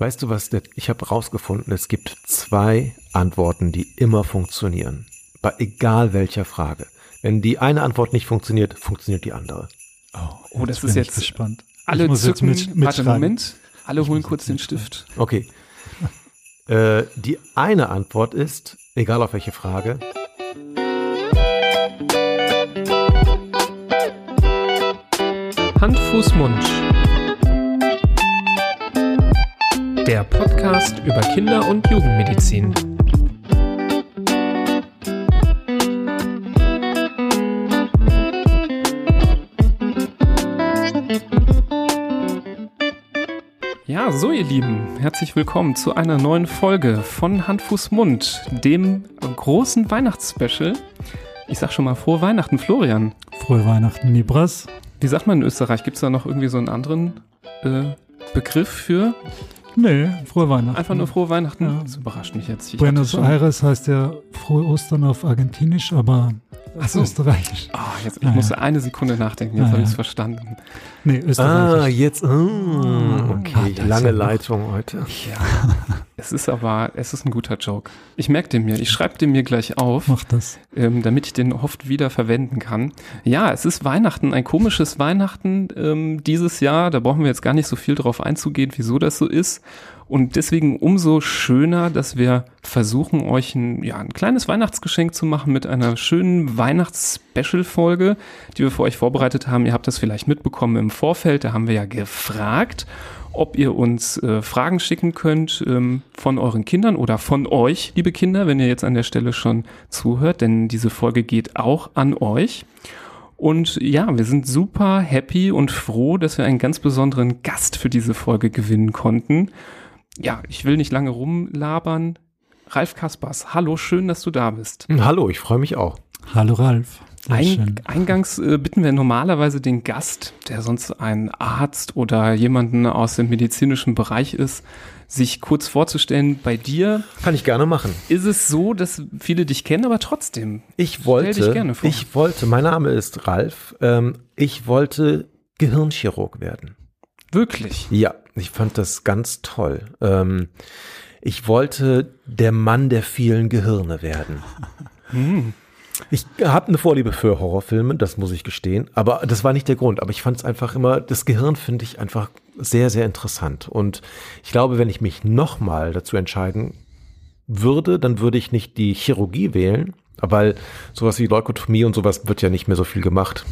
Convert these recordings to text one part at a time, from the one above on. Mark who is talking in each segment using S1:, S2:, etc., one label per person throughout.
S1: Weißt du was? Ich habe rausgefunden, es gibt zwei Antworten, die immer funktionieren. Bei egal welcher Frage. Wenn die eine Antwort nicht funktioniert, funktioniert die andere.
S2: Oh, oh das ist jetzt
S3: gespannt.
S2: Alle zücken, jetzt mit, warte, Moment. Alle holen kurz den Stift.
S1: Okay. Äh, die eine Antwort ist, egal auf welche Frage,
S4: Hand, Fuß, Mund. Der Podcast über Kinder- und Jugendmedizin. Ja, so ihr Lieben, herzlich willkommen zu einer neuen Folge von Hand, Fuß, Mund, dem großen Weihnachtsspecial. Ich sag schon mal frohe Weihnachten, Florian.
S3: Frohe Weihnachten, Nibras.
S4: Wie sagt man in Österreich? Gibt es da noch irgendwie so einen anderen äh, Begriff für?
S3: Nee, frohe Weihnachten.
S4: Einfach nur frohe Weihnachten? Ja. Das überrascht mich jetzt.
S3: Ich Buenos Aires heißt ja frohe Ostern auf Argentinisch, aber
S4: Ach so.
S3: Österreichisch.
S4: Oh, jetzt, ich ah, musste ja. eine Sekunde nachdenken, jetzt ah, habe ich es verstanden.
S1: Nee, Österreichisch. Ah, jetzt. Oh, okay, ah, lange Leitung heute.
S4: Ja, es ist aber, es ist ein guter Joke. Ich merke den mir, ich schreibe den mir gleich auf.
S3: Mach das.
S4: Ähm, damit ich den oft wieder verwenden kann. Ja, es ist Weihnachten, ein komisches Weihnachten ähm, dieses Jahr. Da brauchen wir jetzt gar nicht so viel drauf einzugehen, wieso das so ist. Und deswegen umso schöner, dass wir versuchen, euch ein, ja, ein kleines Weihnachtsgeschenk zu machen mit einer schönen Weihnachts-Special-Folge, die wir für euch vorbereitet haben. Ihr habt das vielleicht mitbekommen im Vorfeld, da haben wir ja gefragt, ob ihr uns äh, Fragen schicken könnt ähm, von euren Kindern oder von euch, liebe Kinder, wenn ihr jetzt an der Stelle schon zuhört, denn diese Folge geht auch an euch. Und ja, wir sind super happy und froh, dass wir einen ganz besonderen Gast für diese Folge gewinnen konnten ja, ich will nicht lange rumlabern. Ralf Kaspers, hallo, schön, dass du da bist.
S1: Hm, hallo, ich freue mich auch.
S3: Hallo Ralf.
S4: Ein, eingangs äh, bitten wir normalerweise den Gast, der sonst ein Arzt oder jemanden aus dem medizinischen Bereich ist, sich kurz vorzustellen. Bei dir
S1: kann ich gerne machen.
S4: Ist es so, dass viele dich kennen, aber trotzdem?
S1: Ich wollte, ich wollte. Mein Name ist Ralf. Ähm, ich wollte Gehirnchirurg werden.
S4: Wirklich?
S1: Ja, ich fand das ganz toll. Ähm, ich wollte der Mann der vielen Gehirne werden. Hm. Ich habe eine Vorliebe für Horrorfilme, das muss ich gestehen, aber das war nicht der Grund. Aber ich fand es einfach immer, das Gehirn finde ich einfach sehr, sehr interessant. Und ich glaube, wenn ich mich nochmal dazu entscheiden würde, dann würde ich nicht die Chirurgie wählen, weil sowas wie Leukotomie und sowas wird ja nicht mehr so viel gemacht.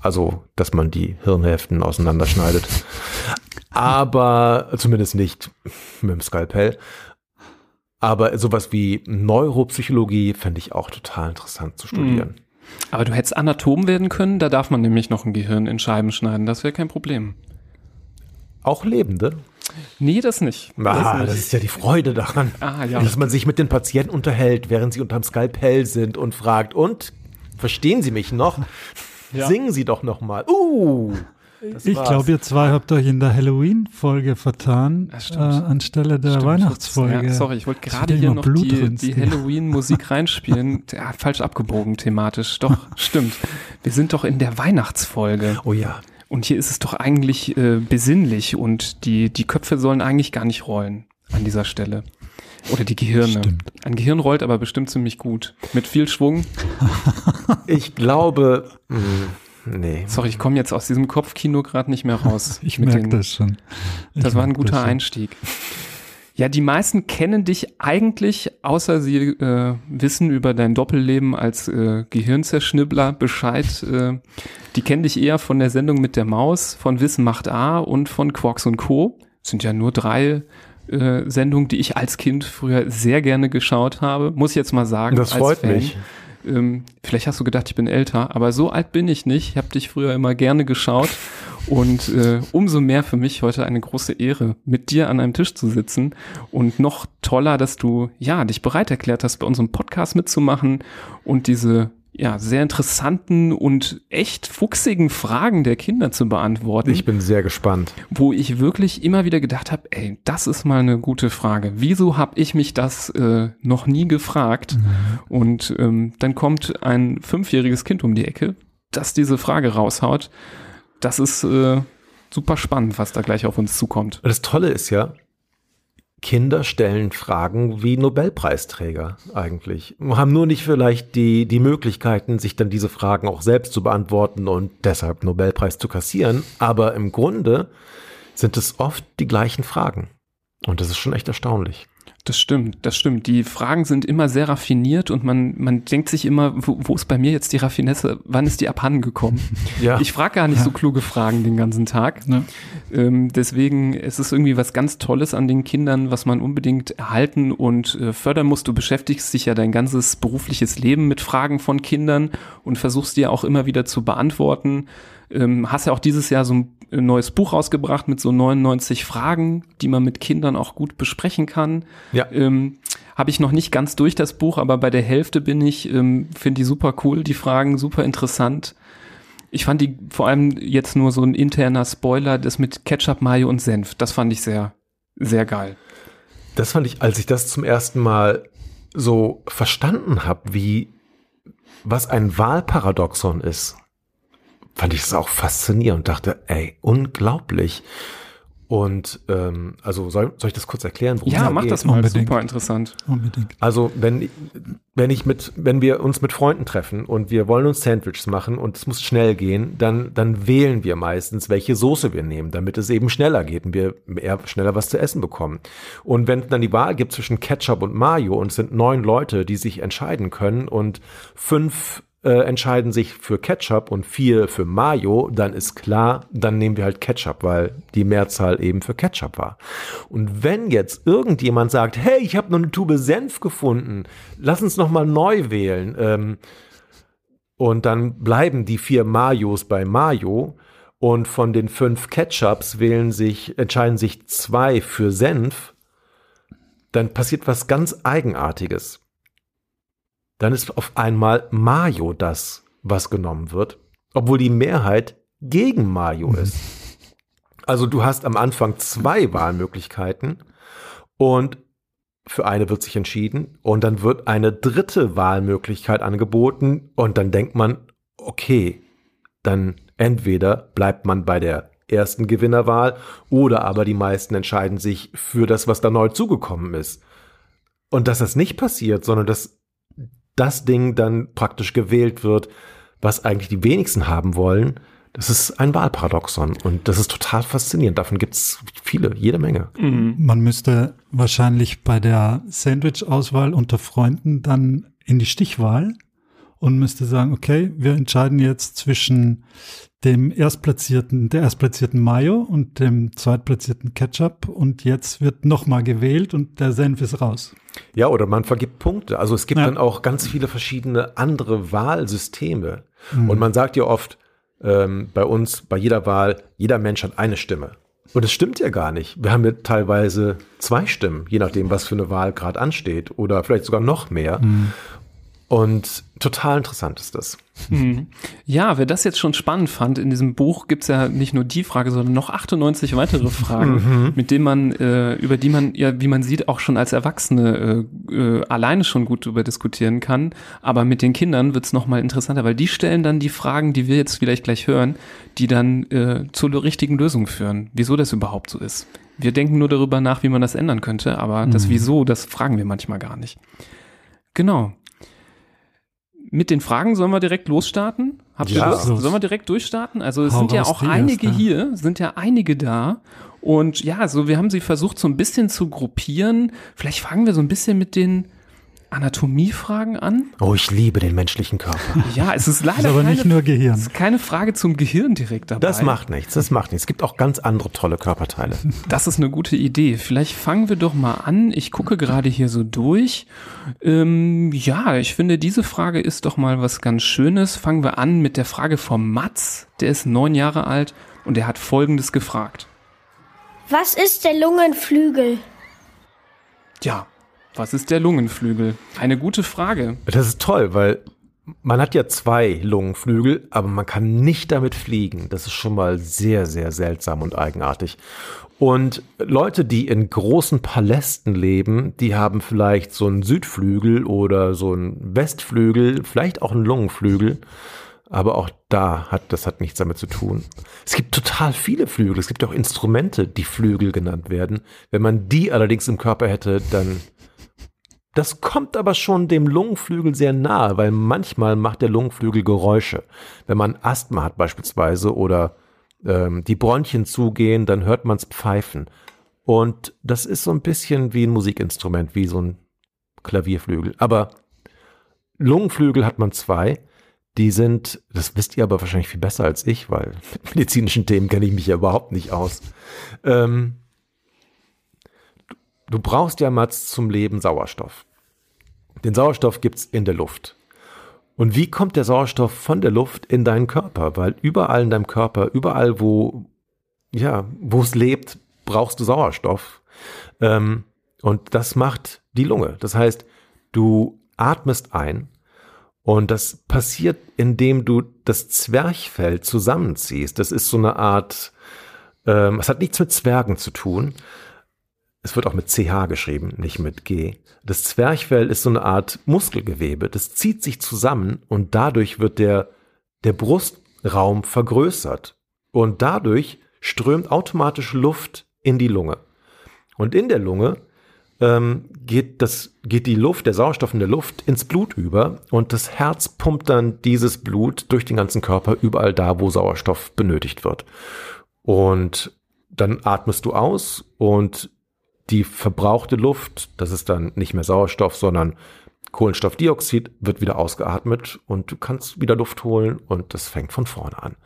S1: Also, dass man die Hirnhälften auseinanderschneidet. Aber zumindest nicht mit dem Skalpell. Aber sowas wie Neuropsychologie fände ich auch total interessant zu studieren. Hm.
S4: Aber du hättest Anatom werden können, da darf man nämlich noch ein Gehirn in Scheiben schneiden, das wäre kein Problem.
S1: Auch Lebende?
S4: Nee, das nicht.
S1: Das, ah, nicht. das ist ja die Freude daran, ah, ja. dass man sich mit den Patienten unterhält, während sie unterm Skalpell sind und fragt, und verstehen Sie mich noch? Ja. Singen Sie doch noch mal. Uh,
S3: ich glaube, ihr zwei habt euch in der Halloween-Folge vertan, äh, anstelle der stimmt, Weihnachtsfolge.
S4: Ja, sorry, ich wollte gerade hier noch Blut die, die Halloween-Musik reinspielen. Ja, falsch abgebogen thematisch. Doch, stimmt. Wir sind doch in der Weihnachtsfolge.
S1: Oh ja.
S4: Und hier ist es doch eigentlich äh, besinnlich und die, die Köpfe sollen eigentlich gar nicht rollen an dieser Stelle. Oder die Gehirne. Stimmt. Ein Gehirn rollt aber bestimmt ziemlich gut. Mit viel Schwung.
S1: ich glaube. Mh, nee.
S4: Sorry, ich komme jetzt aus diesem Kopfkino gerade nicht mehr raus.
S3: ich merke das schon.
S4: Ich das war ein guter Einstieg. Ja, die meisten kennen dich eigentlich, außer sie äh, wissen über dein Doppelleben als äh, Gehirnzerschnibbler Bescheid. Äh, die kennen dich eher von der Sendung mit der Maus, von Wissen macht A und von Quarks und Co. Das sind ja nur drei äh, Sendung, die ich als Kind früher sehr gerne geschaut habe. Muss ich jetzt mal sagen.
S1: Das freut Fan. mich.
S4: Ähm, vielleicht hast du gedacht, ich bin älter, aber so alt bin ich nicht. Ich habe dich früher immer gerne geschaut und äh, umso mehr für mich heute eine große Ehre, mit dir an einem Tisch zu sitzen und noch toller, dass du ja dich bereit erklärt hast, bei unserem Podcast mitzumachen und diese ja, sehr interessanten und echt fuchsigen Fragen der Kinder zu beantworten.
S1: Ich bin sehr gespannt.
S4: Wo ich wirklich immer wieder gedacht habe, ey, das ist mal eine gute Frage. Wieso habe ich mich das äh, noch nie gefragt? Mhm. Und ähm, dann kommt ein fünfjähriges Kind um die Ecke, das diese Frage raushaut. Das ist äh, super spannend, was da gleich auf uns zukommt.
S1: Das Tolle ist ja, Kinder stellen Fragen wie Nobelpreisträger eigentlich. Haben nur nicht vielleicht die, die Möglichkeiten, sich dann diese Fragen auch selbst zu beantworten und deshalb Nobelpreis zu kassieren. Aber im Grunde sind es oft die gleichen Fragen. Und das ist schon echt erstaunlich.
S4: Das stimmt, das stimmt. Die Fragen sind immer sehr raffiniert und man, man denkt sich immer, wo, wo ist bei mir jetzt die Raffinesse? Wann ist die abhanden gekommen? Ja. Ich frage gar nicht ja. so kluge Fragen den ganzen Tag. Ja. Ähm, deswegen es ist es irgendwie was ganz Tolles an den Kindern, was man unbedingt erhalten und äh, fördern muss. Du beschäftigst dich ja dein ganzes berufliches Leben mit Fragen von Kindern und versuchst die auch immer wieder zu beantworten. Ähm, hast ja auch dieses Jahr so ein neues Buch rausgebracht mit so 99 Fragen, die man mit Kindern auch gut besprechen kann. Ja. Ähm, Habe ich noch nicht ganz durch das Buch, aber bei der Hälfte bin ich, ähm, finde die super cool, die Fragen super interessant. Ich fand die vor allem jetzt nur so ein interner Spoiler, das mit Ketchup, Mayo und Senf. Das fand ich sehr, sehr geil.
S1: Das fand ich, als ich das zum ersten Mal so verstanden habe, wie was ein Wahlparadoxon ist fand ich das auch faszinierend und dachte, ey, unglaublich. Und ähm, also soll, soll ich das kurz erklären?
S4: Ja, mach geht? das mal, Unbedingt. super interessant.
S1: Unbedingt. Also wenn, wenn ich mit, wenn wir uns mit Freunden treffen und wir wollen uns Sandwiches machen und es muss schnell gehen, dann, dann wählen wir meistens, welche Soße wir nehmen, damit es eben schneller geht und wir eher schneller was zu essen bekommen. Und wenn es dann die Wahl gibt zwischen Ketchup und Mayo und es sind neun Leute, die sich entscheiden können und fünf äh, entscheiden sich für Ketchup und vier für Mayo, dann ist klar, dann nehmen wir halt Ketchup, weil die Mehrzahl eben für Ketchup war. Und wenn jetzt irgendjemand sagt, hey, ich habe noch eine Tube Senf gefunden, lass uns noch mal neu wählen, ähm, und dann bleiben die vier Mayos bei Mayo und von den fünf Ketchups wählen sich, entscheiden sich zwei für Senf, dann passiert was ganz Eigenartiges dann ist auf einmal Mayo das, was genommen wird, obwohl die Mehrheit gegen Mayo mhm. ist. Also du hast am Anfang zwei Wahlmöglichkeiten und für eine wird sich entschieden und dann wird eine dritte Wahlmöglichkeit angeboten und dann denkt man, okay, dann entweder bleibt man bei der ersten Gewinnerwahl oder aber die meisten entscheiden sich für das, was da neu zugekommen ist. Und dass das nicht passiert, sondern dass das Ding dann praktisch gewählt wird, was eigentlich die wenigsten haben wollen, das ist ein Wahlparadoxon und das ist total faszinierend. Davon gibt es viele, jede Menge.
S3: Mhm. Man müsste wahrscheinlich bei der Sandwich-Auswahl unter Freunden dann in die Stichwahl und müsste sagen, okay, wir entscheiden jetzt zwischen dem erstplatzierten, der erstplatzierten Mayo und dem zweitplatzierten Ketchup und jetzt wird nochmal gewählt und der Senf ist raus.
S1: Ja, oder man vergibt Punkte. Also es gibt ja. dann auch ganz viele verschiedene andere Wahlsysteme. Mhm. Und man sagt ja oft ähm, bei uns, bei jeder Wahl, jeder Mensch hat eine Stimme. Und das stimmt ja gar nicht. Wir haben ja teilweise zwei Stimmen, je nachdem, was für eine Wahl gerade ansteht oder vielleicht sogar noch mehr. Mhm. Und total interessant ist das.
S4: Mhm. Ja, wer das jetzt schon spannend fand, in diesem Buch gibt es ja nicht nur die Frage, sondern noch 98 weitere Fragen, mhm. mit denen man, äh, über die man ja, wie man sieht, auch schon als Erwachsene äh, äh, alleine schon gut darüber diskutieren kann. Aber mit den Kindern wird es nochmal interessanter, weil die stellen dann die Fragen, die wir jetzt vielleicht gleich hören, die dann äh, zur richtigen Lösung führen, wieso das überhaupt so ist. Wir denken nur darüber nach, wie man das ändern könnte, aber mhm. das Wieso, das fragen wir manchmal gar nicht. Genau mit den Fragen sollen wir direkt losstarten? Habt ihr ja, Lust? Sollen wir direkt durchstarten? Also es Hau sind ja auch einige erst, hier, sind ja einige da. Und ja, so wir haben sie versucht so ein bisschen zu gruppieren. Vielleicht fangen wir so ein bisschen mit den Anatomiefragen an.
S1: Oh, ich liebe den menschlichen Körper.
S4: Ja, es ist leider ist
S3: aber keine, nicht nur Gehirn. Es
S4: ist keine Frage zum Gehirn direkt dabei.
S1: Das macht nichts, das macht nichts. Es gibt auch ganz andere tolle Körperteile.
S4: Das ist eine gute Idee. Vielleicht fangen wir doch mal an. Ich gucke gerade hier so durch. Ähm, ja, ich finde, diese Frage ist doch mal was ganz Schönes. Fangen wir an mit der Frage vom Mats. Der ist neun Jahre alt und er hat Folgendes gefragt.
S5: Was ist der Lungenflügel?
S4: Ja, was ist der Lungenflügel? Eine gute Frage.
S1: Das ist toll, weil man hat ja zwei Lungenflügel, aber man kann nicht damit fliegen. Das ist schon mal sehr, sehr seltsam und eigenartig. Und Leute, die in großen Palästen leben, die haben vielleicht so einen Südflügel oder so einen Westflügel, vielleicht auch einen Lungenflügel. aber auch da hat das hat nichts damit zu tun. Es gibt total viele Flügel. Es gibt auch Instrumente, die Flügel genannt werden. Wenn man die allerdings im Körper hätte, dann das kommt aber schon dem Lungenflügel sehr nahe, weil manchmal macht der Lungenflügel Geräusche. Wenn man Asthma hat beispielsweise oder ähm, die Bronchien zugehen, dann hört man es pfeifen. Und das ist so ein bisschen wie ein Musikinstrument, wie so ein Klavierflügel. Aber Lungenflügel hat man zwei. Die sind, das wisst ihr aber wahrscheinlich viel besser als ich, weil mit medizinischen Themen kenne ich mich ja überhaupt nicht aus. Ähm, du brauchst ja, Mats, zum Leben Sauerstoff. Den Sauerstoff gibt's in der Luft. Und wie kommt der Sauerstoff von der Luft in deinen Körper? Weil überall in deinem Körper, überall, wo, ja, wo es lebt, brauchst du Sauerstoff. Ähm, und das macht die Lunge. Das heißt, du atmest ein und das passiert, indem du das Zwerchfell zusammenziehst. Das ist so eine Art, ähm, es hat nichts mit Zwergen zu tun. Es wird auch mit CH geschrieben, nicht mit G. Das Zwerchfell ist so eine Art Muskelgewebe. Das zieht sich zusammen und dadurch wird der, der Brustraum vergrößert. Und dadurch strömt automatisch Luft in die Lunge. Und in der Lunge ähm, geht, das, geht die Luft, der Sauerstoff in der Luft ins Blut über und das Herz pumpt dann dieses Blut durch den ganzen Körper überall da, wo Sauerstoff benötigt wird. Und dann atmest du aus und die verbrauchte Luft, das ist dann nicht mehr Sauerstoff, sondern Kohlenstoffdioxid, wird wieder ausgeatmet und du kannst wieder Luft holen und das fängt von vorne an.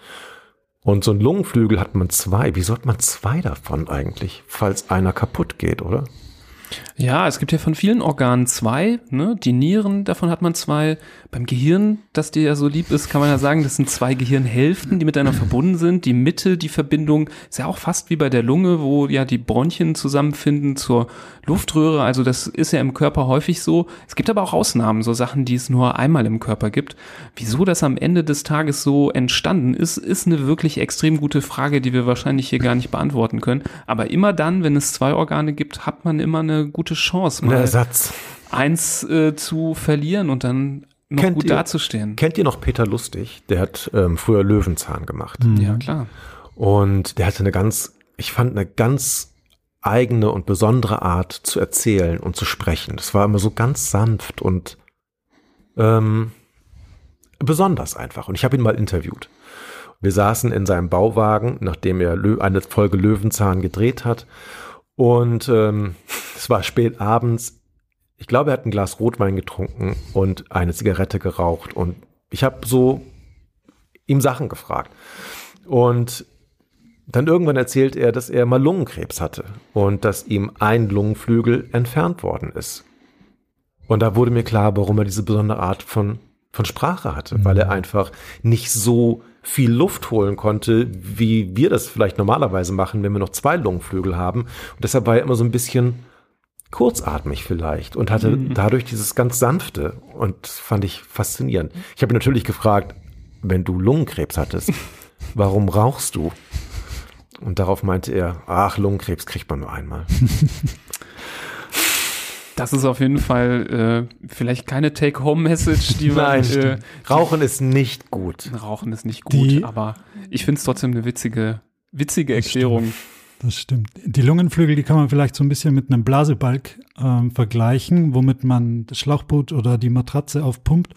S1: Und so ein Lungenflügel hat man zwei. Wie sollte man zwei davon eigentlich, falls einer kaputt geht, oder?
S4: Ja, es gibt ja von vielen Organen zwei. Ne? Die Nieren, davon hat man zwei. Beim Gehirn, das dir ja so lieb ist, kann man ja sagen, das sind zwei Gehirnhälften, die miteinander verbunden sind. Die Mitte, die Verbindung, ist ja auch fast wie bei der Lunge, wo ja die Bronchien zusammenfinden zur Luftröhre. Also das ist ja im Körper häufig so. Es gibt aber auch Ausnahmen, so Sachen, die es nur einmal im Körper gibt. Wieso das am Ende des Tages so entstanden ist, ist eine wirklich extrem gute Frage, die wir wahrscheinlich hier gar nicht beantworten können. Aber immer dann, wenn es zwei Organe gibt, hat man immer eine gute Chance,
S1: mal Ersatz.
S4: eins äh, zu verlieren und dann noch kennt gut ihr, dazustehen.
S1: Kennt ihr noch Peter Lustig? Der hat ähm, früher Löwenzahn gemacht.
S4: Mhm. Ja, klar.
S1: Und der hatte eine ganz, ich fand eine ganz eigene und besondere Art zu erzählen und zu sprechen. Das war immer so ganz sanft und ähm, besonders einfach. Und ich habe ihn mal interviewt. Wir saßen in seinem Bauwagen, nachdem er eine Folge Löwenzahn gedreht hat. Und ähm, es war spät abends. Ich glaube, er hat ein Glas Rotwein getrunken und eine Zigarette geraucht. Und ich habe so ihm Sachen gefragt. Und dann irgendwann erzählt er, dass er mal Lungenkrebs hatte und dass ihm ein Lungenflügel entfernt worden ist. Und da wurde mir klar, warum er diese besondere Art von, von Sprache hatte, mhm. weil er mhm. einfach nicht so viel Luft holen konnte, wie wir das vielleicht normalerweise machen, wenn wir noch zwei Lungenflügel haben. Und deshalb war er immer so ein bisschen kurzatmig vielleicht und hatte mhm. dadurch dieses ganz sanfte und fand ich faszinierend. Ich habe natürlich gefragt, wenn du Lungenkrebs hattest, warum rauchst du? Und darauf meinte er, ach, Lungenkrebs kriegt man nur einmal.
S4: Das ist auf jeden Fall äh, vielleicht keine Take-Home-Message, die man.
S1: Nein, äh, Rauchen ist nicht gut.
S4: Rauchen ist nicht gut, die, aber ich finde es trotzdem eine witzige, witzige Erklärung.
S3: Das stimmt. Die Lungenflügel, die kann man vielleicht so ein bisschen mit einem Blasebalg ähm, vergleichen, womit man das Schlauchboot oder die Matratze aufpumpt.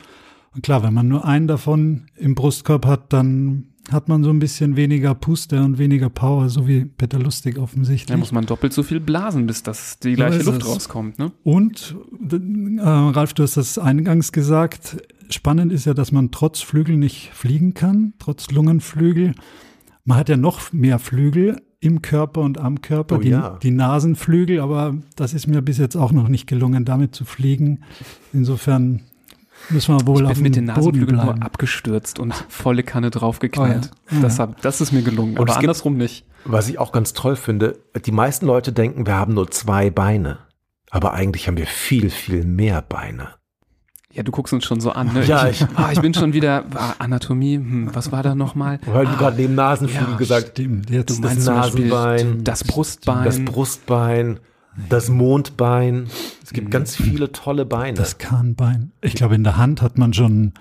S3: Und klar, wenn man nur einen davon im Brustkorb hat, dann hat man so ein bisschen weniger Puste und weniger Power, so wie Peter Lustig offensichtlich. Da
S4: muss man doppelt so viel blasen, bis das die gleiche Luft es. rauskommt. Ne?
S3: Und, äh, Ralf, du hast das eingangs gesagt, spannend ist ja, dass man trotz Flügel nicht fliegen kann, trotz Lungenflügel. Man hat ja noch mehr Flügel im Körper und am Körper, oh, die, ja. die Nasenflügel, aber das ist mir bis jetzt auch noch nicht gelungen, damit zu fliegen. Insofern Müssen wir wohl
S4: ich bin mit den Nasenflügeln nur abgestürzt und volle Kanne draufgeknallt. Oh ja. das, hab, das ist mir gelungen, und aber andersrum gibt, nicht.
S1: Was ich auch ganz toll finde, die meisten Leute denken, wir haben nur zwei Beine. Aber eigentlich haben wir viel, viel mehr Beine.
S4: Ja, du guckst uns schon so an. Ne?
S1: Ja, ich,
S4: ah, ich bin schon wieder ah, Anatomie. Hm, was war da nochmal?
S1: Weil ah, du gerade neben Nasenflügel ja, gesagt.
S4: Stimmt. Jetzt du meinst das Nasenbein, das Brustbein,
S1: das Brustbein, das Mondbein. Es gibt mhm. ganz viele tolle Beine.
S3: Das Kahnbein. Ich glaube, in der Hand hat man schon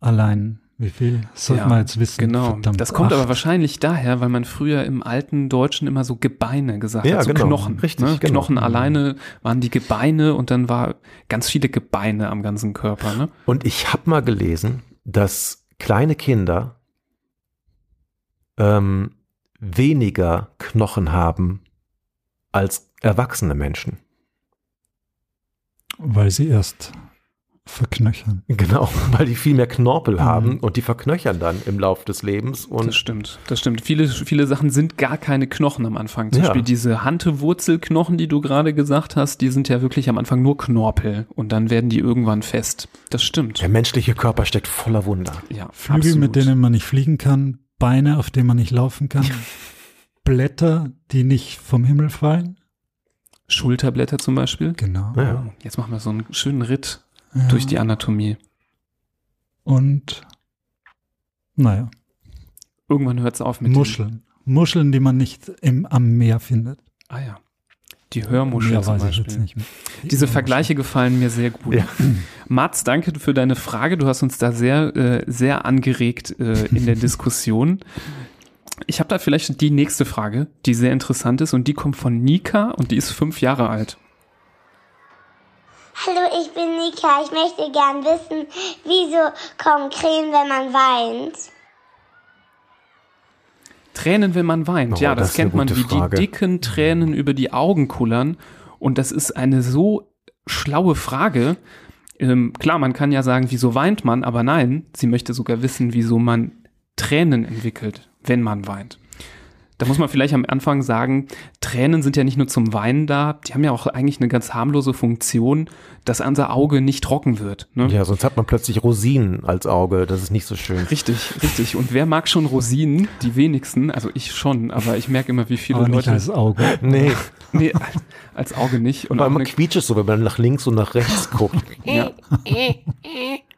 S3: allein Wie viel sollte ja, man jetzt wissen?
S4: Genau. Verdammt, das kommt acht. aber wahrscheinlich daher, weil man früher im alten Deutschen immer so Gebeine gesagt ja, hat, so genau. Knochen. Richtig, ne? genau. Knochen alleine waren die Gebeine und dann war ganz viele Gebeine am ganzen Körper. Ne?
S1: Und ich habe mal gelesen, dass kleine Kinder ähm, weniger Knochen haben als erwachsene Menschen.
S3: Weil sie erst verknöchern.
S1: Genau, weil die viel mehr Knorpel mhm. haben und die verknöchern dann im Lauf des Lebens. Und
S4: das stimmt, das stimmt. Viele, viele Sachen sind gar keine Knochen am Anfang. Zum ja. Beispiel diese Hantewurzelknochen, die du gerade gesagt hast, die sind ja wirklich am Anfang nur Knorpel und dann werden die irgendwann fest. Das stimmt.
S1: Der menschliche Körper steckt voller Wunder.
S3: Ja, Flügel, absolut. mit denen man nicht fliegen kann, Beine, auf denen man nicht laufen kann, Blätter, die nicht vom Himmel fallen.
S4: Schulterblätter zum Beispiel.
S3: Genau.
S4: Ja. Jetzt machen wir so einen schönen Ritt ja. durch die Anatomie.
S3: Und naja.
S4: Irgendwann hört es auf mit
S3: Muscheln. Muscheln, die man nicht im, am Meer findet.
S4: Ah ja. Die Hörmuscheln ja, zum Beispiel. Die Diese Vergleiche gefallen mir sehr gut. Ja. Mats, danke für deine Frage. Du hast uns da sehr, äh, sehr angeregt äh, in der Diskussion. Ich habe da vielleicht die nächste Frage, die sehr interessant ist und die kommt von Nika und die ist fünf Jahre alt.
S5: Hallo, ich bin Nika. Ich möchte gern wissen, wieso kommen Tränen, wenn man weint?
S4: Tränen, wenn man weint. Oh, ja, das, das kennt man, wie Frage. die dicken Tränen über die Augen kullern. Und das ist eine so schlaue Frage. Ähm, klar, man kann ja sagen, wieso weint man, aber nein, sie möchte sogar wissen, wieso man Tränen entwickelt, wenn man weint. Da muss man vielleicht am Anfang sagen, Tränen sind ja nicht nur zum Weinen da, die haben ja auch eigentlich eine ganz harmlose Funktion, dass unser Auge nicht trocken wird.
S1: Ne? Ja, sonst hat man plötzlich Rosinen als Auge, das ist nicht so schön.
S4: Richtig, richtig. Und wer mag schon Rosinen? Die wenigsten, also ich schon, aber ich merke immer, wie viele aber Leute.
S3: Nicht als Auge.
S1: Nee.
S4: nee, als Auge nicht.
S1: Und aber man quietscht es so, wenn man nach links und nach rechts guckt. ja.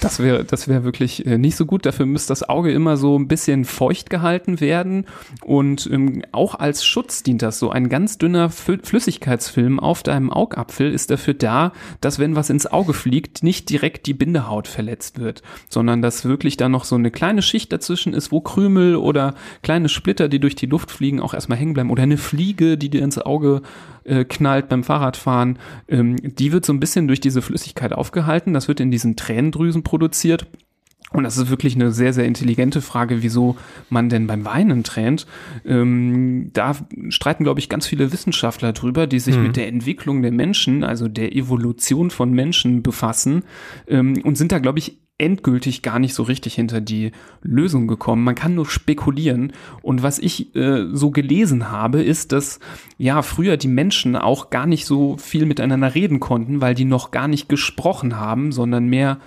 S4: Das wäre das wäre wirklich äh, nicht so gut. Dafür müsste das Auge immer so ein bisschen feucht gehalten werden. Und ähm, auch als Schutz dient das. So ein ganz dünner Flüssigkeitsfilm auf deinem Augapfel ist dafür da, dass wenn was ins Auge fliegt, nicht direkt die Bindehaut verletzt wird, sondern dass wirklich da noch so eine kleine Schicht dazwischen ist, wo Krümel oder kleine Splitter, die durch die Luft fliegen, auch erstmal hängen bleiben. Oder eine Fliege, die dir ins Auge äh, knallt beim Fahrradfahren, ähm, die wird so ein bisschen durch diese Flüssigkeit aufgehalten. Das wird in diesen Tränendrüsen produziert. Und das ist wirklich eine sehr, sehr intelligente Frage, wieso man denn beim Weinen tränt. Ähm, da streiten, glaube ich, ganz viele Wissenschaftler drüber, die sich mhm. mit der Entwicklung der Menschen, also der Evolution von Menschen befassen ähm, und sind da, glaube ich, endgültig gar nicht so richtig hinter die Lösung gekommen. Man kann nur spekulieren. Und was ich äh, so gelesen habe, ist, dass ja früher die Menschen auch gar nicht so viel miteinander reden konnten, weil die noch gar nicht gesprochen haben, sondern mehr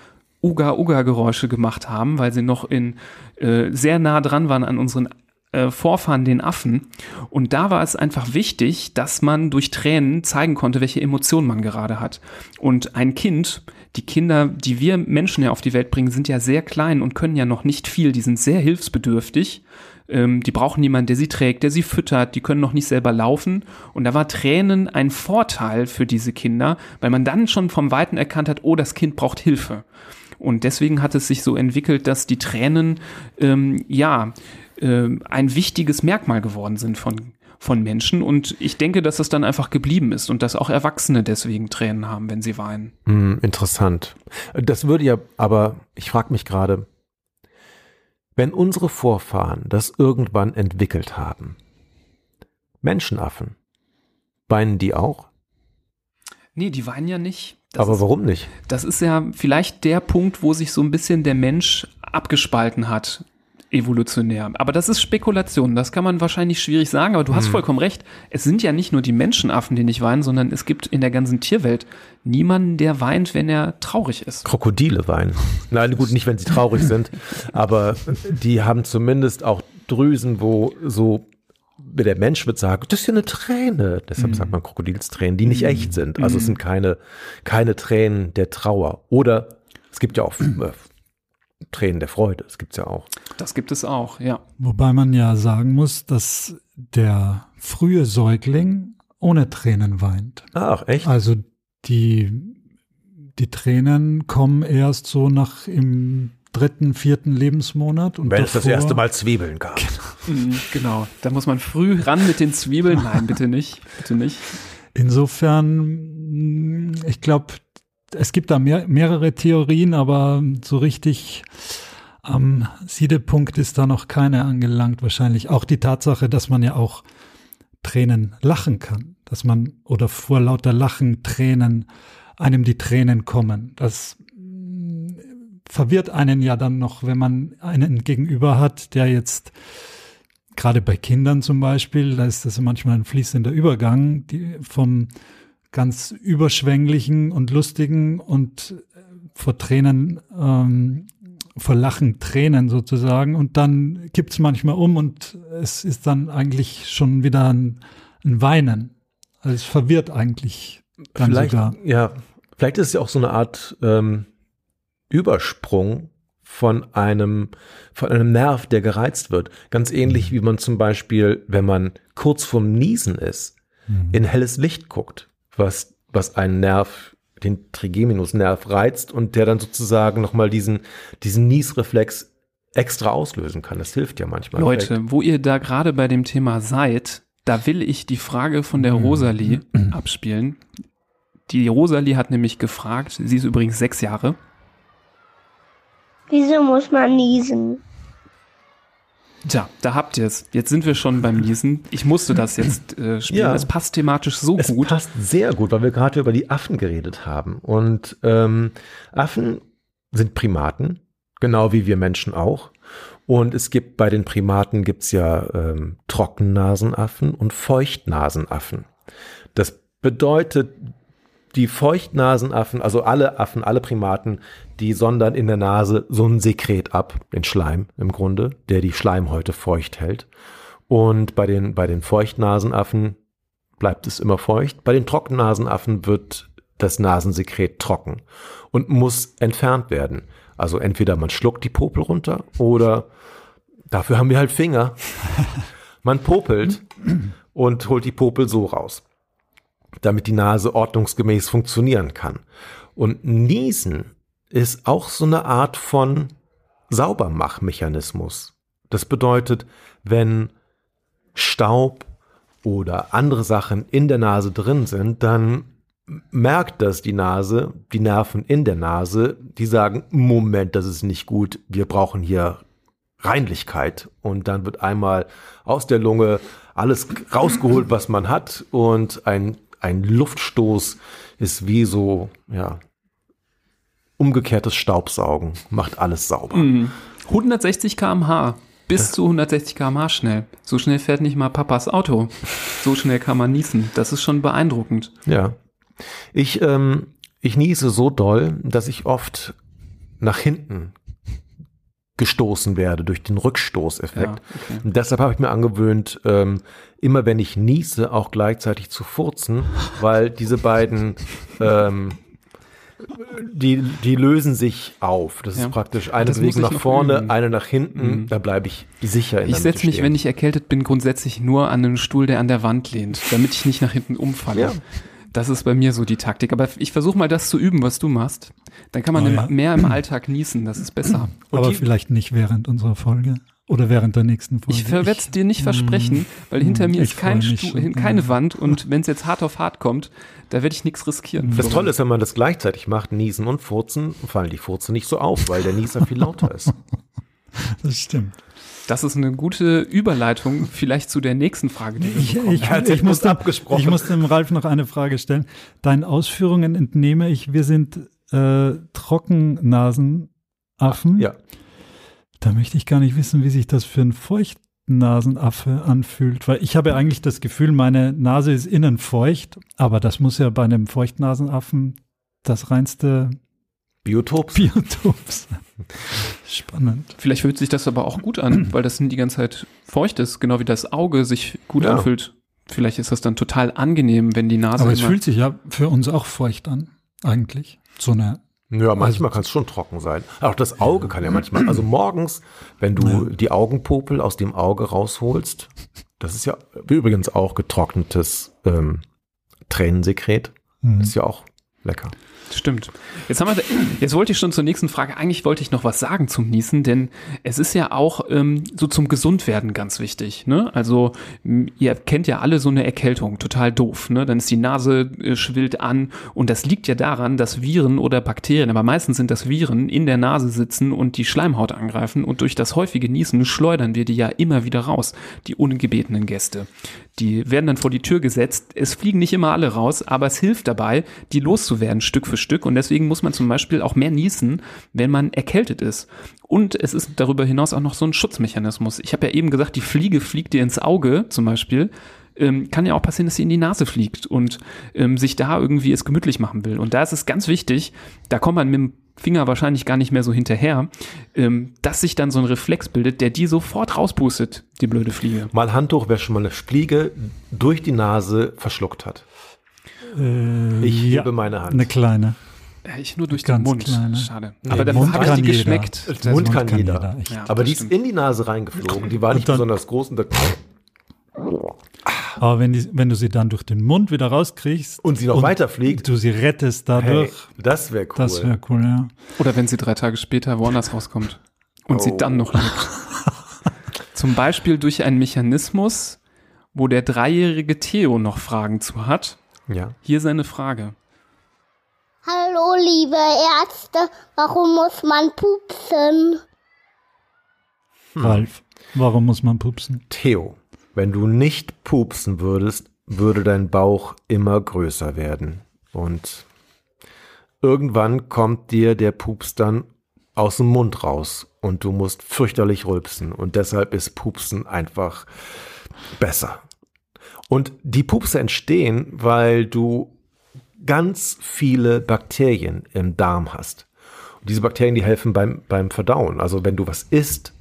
S4: Uga-Uga-Geräusche gemacht haben, weil sie noch in äh, sehr nah dran waren an unseren äh, Vorfahren, den Affen. Und da war es einfach wichtig, dass man durch Tränen zeigen konnte, welche Emotionen man gerade hat. Und ein Kind die Kinder, die wir Menschen ja auf die Welt bringen, sind ja sehr klein und können ja noch nicht viel. Die sind sehr hilfsbedürftig. Ähm, die brauchen jemanden, der sie trägt, der sie füttert. Die können noch nicht selber laufen. Und da war Tränen ein Vorteil für diese Kinder, weil man dann schon vom Weiten erkannt hat, oh, das Kind braucht Hilfe. Und deswegen hat es sich so entwickelt, dass die Tränen, ähm, ja, äh, ein wichtiges Merkmal geworden sind von von Menschen. Und ich denke, dass es dann einfach geblieben ist und dass auch Erwachsene deswegen Tränen haben, wenn sie weinen.
S1: Hm, interessant. Das würde ja, aber ich frage mich gerade, wenn unsere Vorfahren das irgendwann entwickelt haben, Menschenaffen, weinen die auch?
S4: Nee, die weinen ja nicht.
S1: Das aber
S4: ist,
S1: warum nicht?
S4: Das ist ja vielleicht der Punkt, wo sich so ein bisschen der Mensch abgespalten hat evolutionär. Aber das ist Spekulation, das kann man wahrscheinlich schwierig sagen, aber du hast hm. vollkommen recht. Es sind ja nicht nur die Menschenaffen, die nicht weinen, sondern es gibt in der ganzen Tierwelt niemanden, der weint, wenn er traurig ist.
S1: Krokodile weinen. Nein, gut, nicht, wenn sie traurig sind, aber die haben zumindest auch Drüsen, wo so der Mensch wird sagen, das ist ja eine Träne. Deshalb mm. sagt man Krokodilstränen, die nicht mm. echt sind. Also es sind keine, keine Tränen der Trauer. Oder es gibt ja auch äh, Tränen der Freude. Das gibt es ja auch.
S4: Das gibt es auch, ja.
S3: Wobei man ja sagen muss, dass der frühe Säugling ohne Tränen weint.
S1: Ach, echt?
S3: Also die, die Tränen kommen erst so nach im dritten, vierten Lebensmonat.
S1: Und Wenn davor, es das erste Mal Zwiebeln gab.
S4: Genau. genau, da muss man früh ran mit den Zwiebeln. Nein, bitte nicht, bitte nicht.
S3: Insofern, ich glaube, es gibt da mehr, mehrere Theorien, aber so richtig am Siedepunkt ist da noch keine angelangt wahrscheinlich. Auch die Tatsache, dass man ja auch Tränen lachen kann, dass man oder vor lauter Lachen Tränen einem die Tränen kommen. Das verwirrt einen ja dann noch, wenn man einen gegenüber hat, der jetzt gerade bei Kindern zum Beispiel, da ist das manchmal ein fließender Übergang, die vom ganz überschwänglichen und lustigen und äh, vor Tränen, ähm, vor Lachen Tränen sozusagen. Und dann kippt es manchmal um und es ist dann eigentlich schon wieder ein, ein Weinen. Also es verwirrt eigentlich dann
S1: vielleicht,
S3: sogar.
S1: Ja, vielleicht ist es ja auch so eine Art ähm, Übersprung von einem, von einem Nerv, der gereizt wird. Ganz ähnlich wie man zum Beispiel, wenn man kurz vorm Niesen ist, mhm. in helles Licht guckt was, was einen Nerv, den Trigeminusnerv reizt und der dann sozusagen nochmal diesen, diesen Niesreflex extra auslösen kann. Das hilft ja manchmal.
S4: Leute, direkt. wo ihr da gerade bei dem Thema seid, da will ich die Frage von der mhm. Rosalie mhm. abspielen. Die Rosalie hat nämlich gefragt, sie ist übrigens sechs Jahre.
S5: Wieso muss man niesen?
S4: Tja, da habt ihr es. Jetzt sind wir schon beim Niesen. Ich musste das jetzt äh, spielen. Ja, es passt thematisch so
S1: es
S4: gut.
S1: Es passt sehr gut, weil wir gerade über die Affen geredet haben. Und ähm, Affen sind Primaten, genau wie wir Menschen auch. Und es gibt bei den Primaten gibt's ja ähm, Trockennasenaffen und Feuchtnasenaffen. Das bedeutet, die Feuchtnasenaffen, also alle Affen, alle Primaten, die sondern in der Nase so ein Sekret ab, den Schleim im Grunde, der die Schleimhäute feucht hält. Und bei den, bei den Feuchtnasenaffen bleibt es immer feucht. Bei den Trockennasenaffen wird das Nasensekret trocken und muss entfernt werden. Also entweder man schluckt die Popel runter oder dafür haben wir halt Finger. Man popelt und holt die Popel so raus damit die Nase ordnungsgemäß funktionieren kann. Und Niesen ist auch so eine Art von Saubermachmechanismus. Das bedeutet, wenn Staub oder andere Sachen in der Nase drin sind, dann merkt das die Nase, die Nerven in der Nase, die sagen, Moment, das ist nicht gut, wir brauchen hier Reinlichkeit. Und dann wird einmal aus der Lunge alles rausgeholt, was man hat und ein ein Luftstoß ist wie so, ja, umgekehrtes Staubsaugen, macht alles sauber. Mhm.
S4: 160 km/h. Bis das zu 160 km/h schnell. So schnell fährt nicht mal Papas Auto. So schnell kann man niesen. Das ist schon beeindruckend.
S1: Ja. Ich, ähm, ich niese so doll, dass ich oft nach hinten gestoßen werde durch den Rückstoßeffekt. Ja, okay. Und deshalb habe ich mir angewöhnt, ähm, immer wenn ich niese, auch gleichzeitig zu furzen, weil diese beiden ähm, die, die lösen sich auf. Das ja. ist praktisch eine Bewegung nach vorne, üben. eine nach hinten. Mhm. Da bleibe ich sicher
S4: in Ich setze mich, wenn ich erkältet bin, grundsätzlich nur an einen Stuhl, der an der Wand lehnt, damit ich nicht nach hinten umfalle. Ja. Das ist bei mir so die Taktik. Aber ich versuche mal das zu üben, was du machst. Dann kann man oh, ja. mehr im Alltag niesen. Das ist besser.
S3: Und Aber die, vielleicht nicht während unserer Folge. Oder während der nächsten Folge.
S4: Ich werde es dir nicht versprechen, mm. weil hinter mir ist kein Stuhl, keine Wand und wenn es jetzt hart auf hart kommt, da werde ich nichts riskieren.
S1: Das Tolle ist, wenn man das gleichzeitig macht, niesen und furzen, fallen die Furzen nicht so auf, weil der Nieser viel lauter ist.
S3: Das stimmt.
S4: Das ist eine gute Überleitung vielleicht zu der nächsten Frage, die wir bekommen.
S3: Ich, ich, ich, musste, ich musste dem Ralf noch eine Frage stellen. Deinen Ausführungen entnehme ich, wir sind äh, Trockennasenaffen.
S1: Ja.
S3: Da möchte ich gar nicht wissen, wie sich das für einen Feuchtnasenaffe anfühlt, weil ich habe eigentlich das Gefühl, meine Nase ist innen feucht, aber das muss ja bei einem Feuchtnasenaffen das reinste
S1: Biotop.
S3: Biotop sein. Spannend.
S4: Vielleicht fühlt sich das aber auch gut an, weil das die ganze Zeit feucht ist, genau wie das Auge sich gut ja. anfühlt. Vielleicht ist das dann total angenehm, wenn die Nase.
S3: Aber es fühlt sich ja für uns auch feucht an, eigentlich. So eine.
S1: Ja, manchmal also, kann es schon trocken sein. Auch das Auge kann ja manchmal. Also morgens, wenn du ja. die Augenpopel aus dem Auge rausholst, das ist ja übrigens auch getrocknetes ähm, Tränensekret. Mhm. Das ist ja auch lecker.
S4: Stimmt. Jetzt haben wir, jetzt wollte ich schon zur nächsten Frage. Eigentlich wollte ich noch was sagen zum Niesen, denn es ist ja auch ähm, so zum Gesundwerden ganz wichtig. Ne? Also ihr kennt ja alle so eine Erkältung, total doof. Ne? Dann ist die Nase äh, schwillt an und das liegt ja daran, dass Viren oder Bakterien, aber meistens sind das Viren, in der Nase sitzen und die Schleimhaut angreifen und durch das häufige Niesen schleudern wir die ja immer wieder raus, die ungebetenen Gäste. Die werden dann vor die Tür gesetzt. Es fliegen nicht immer alle raus, aber es hilft dabei, die loszuwerden, Stück für Stück. Und deswegen muss man zum Beispiel auch mehr niesen, wenn man erkältet ist. Und es ist darüber hinaus auch noch so ein Schutzmechanismus. Ich habe ja eben gesagt, die Fliege fliegt dir ins Auge zum Beispiel. Ähm, kann ja auch passieren, dass sie in die Nase fliegt und ähm, sich da irgendwie es gemütlich machen will. Und da ist es ganz wichtig, da kommt man mit dem Finger wahrscheinlich gar nicht mehr so hinterher, ähm, dass sich dann so ein Reflex bildet, der die sofort rauspustet, die blöde Fliege.
S1: Mal Handtuch, wer schon mal eine Fliege durch die Nase verschluckt hat.
S3: Äh,
S1: Ich
S3: ja,
S1: hebe meine Hand.
S3: Eine kleine.
S4: Ich nur durch
S3: Ganz
S4: den Mund.
S3: kleine.
S4: Schade.
S1: Nee,
S4: Aber
S3: Mund
S4: ich
S3: kann
S4: die geschmeckt.
S1: Der
S4: Das-
S1: Mund kann
S3: kann
S1: jeder.
S4: Ja,
S1: Aber die ist
S4: stimmt.
S1: in die Nase reingeflogen. Die war nicht
S3: dann-
S1: besonders groß. Und, da,
S3: Aber wenn, die, wenn du sie dann durch den Mund wieder rauskriegst
S1: und sie noch weiterfliegt.
S3: du sie rettest dadurch,
S1: Hey, das wäre cool.
S3: das wäre cool, ja.
S4: Oder wenn sie drei Tage später woanders rauskommt und sie
S1: Oh.
S4: dann noch lebt. Zum Beispiel durch einen Mechanismus, wo der dreijährige Theo noch Fragen zu hat.
S1: ja.
S4: Hier seine Frage.
S5: Hallo, liebe Ärzte, warum muss man pupsen?
S3: Ralf, warum muss man pupsen?
S1: Theo, wenn du nicht pupsen würdest, würde dein Bauch immer größer werden. Und irgendwann kommt dir der Pups dann aus dem Mund raus und du musst fürchterlich rülpsen. Und deshalb ist Pupsen einfach besser. Und die Pupse entstehen, weil du ganz viele Bakterien im Darm hast. Und diese Bakterien, die helfen beim, beim Verdauen. Also wenn du was isst,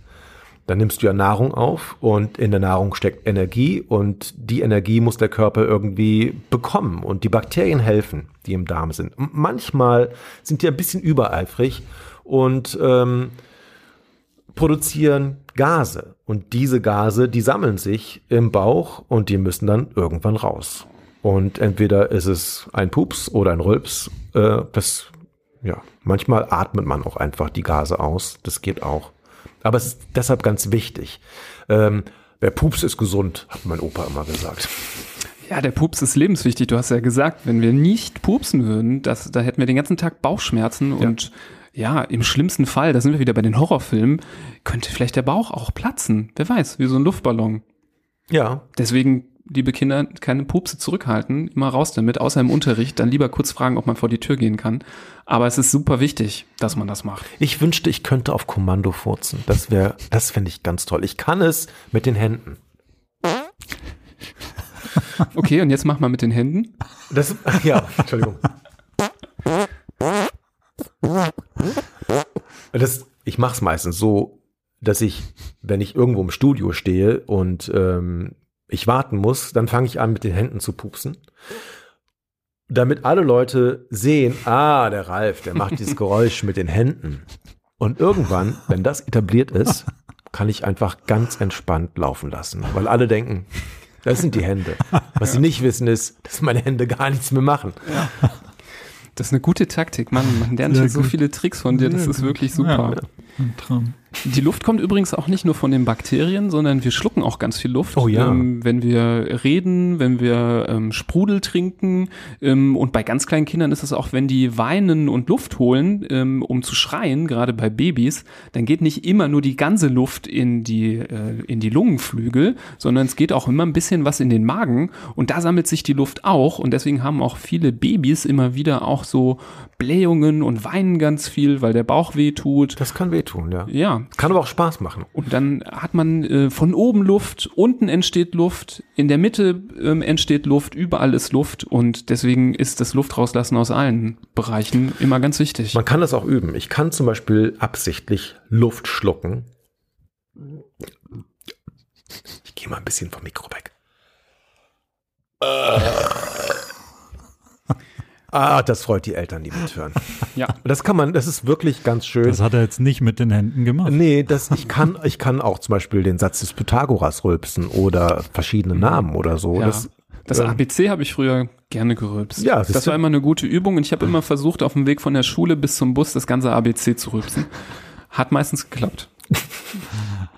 S1: dann nimmst du ja Nahrung auf und in der Nahrung steckt Energie und die Energie muss der Körper irgendwie bekommen und die Bakterien helfen, die im Darm sind. Manchmal sind die ein bisschen übereifrig und ähm, produzieren Gase und diese Gase, die sammeln sich im Bauch und die müssen dann irgendwann raus. Und entweder ist es ein Pups oder ein Rülps. Äh, das, ja, manchmal atmet man auch einfach die Gase aus. Das geht auch. Aber es ist deshalb ganz wichtig. Ähm, wer Pups ist gesund, hat mein Opa immer gesagt.
S4: Ja, der Pups ist lebenswichtig. Du hast ja gesagt, wenn wir nicht pupsen würden, das, da hätten wir den ganzen Tag Bauchschmerzen und ja, im schlimmsten Fall, da sind wir wieder bei den Horrorfilmen, könnte vielleicht der Bauch auch platzen. Wer weiß, wie so ein Luftballon.
S1: Ja,
S4: Deswegen, liebe Kinder, keine Pupse zurückhalten, immer raus damit, außer im Unterricht, dann lieber kurz fragen, ob man vor die Tür gehen kann. Aber es ist super wichtig, dass man das macht.
S1: ich wünschte, ich könnte auf Kommando furzen. Das wäre, das fände ich ganz toll. Ich kann es mit den Händen.
S4: Okay, und jetzt mach mal mit den Händen.
S1: Das, ja, Entschuldigung. Das, ich mache es meistens so, dass ich, wenn ich irgendwo im Studio stehe und ähm, ich warten muss, dann fange ich an, mit den Händen zu pupsen. Damit alle Leute sehen, ah, der Ralf, der macht dieses Geräusch mit den Händen. Und irgendwann, wenn das etabliert ist, kann ich einfach ganz entspannt laufen lassen, weil alle denken, das sind die Hände. Was sie nicht wissen ist, dass meine Hände gar nichts mehr machen.
S4: Das ist eine gute Taktik. Mann, man lernt hier so viele Tricks von dir. Das ist wirklich super.
S3: Ja. Ein Traum.
S4: Die Luft kommt übrigens auch nicht nur von den Bakterien, sondern wir schlucken auch ganz viel Luft.
S1: Oh ja.
S4: Ähm, wenn wir reden, wenn wir ähm, Sprudel trinken ähm, und bei ganz kleinen Kindern ist es auch, wenn die weinen und Luft holen, ähm, um zu schreien, gerade bei Babys, dann geht nicht immer nur die ganze Luft in die, äh, in die Lungenflügel, sondern es geht auch immer ein bisschen was in den Magen und da sammelt sich die Luft auch und deswegen haben auch viele Babys immer wieder auch so Blähungen und weinen ganz viel, weil der Bauch weh tut.
S1: Das kann wehtun, ja.
S4: Ja,
S1: Kann aber auch Spaß machen.
S4: und dann hat man äh, von oben Luft, unten entsteht Luft, in der Mitte ähm, entsteht Luft, überall ist Luft und deswegen ist das Luftrauslassen aus allen Bereichen immer ganz wichtig.
S1: Man kann das auch üben. Ich kann zum Beispiel absichtlich Luft schlucken. Ich gehe mal ein bisschen vom Mikro weg. Ah, das freut die Eltern, die mithören.
S4: Ja.
S1: Das kann man, das ist wirklich ganz schön.
S3: Das hat er jetzt nicht mit den Händen gemacht.
S1: Nee, das, ich kann, ich kann auch zum Beispiel den Satz des Pythagoras rülpsen oder verschiedene Namen oder so.
S4: Ja.
S1: Das,
S4: Das
S1: ähm,
S4: ABC habe ich früher Gerne gerülpst.
S1: Ja,
S4: das war immer eine gute Übung und ich habe immer versucht, auf dem Weg von der Schule bis zum Bus das ganze ABC zu rülpsen. Hat meistens geklappt.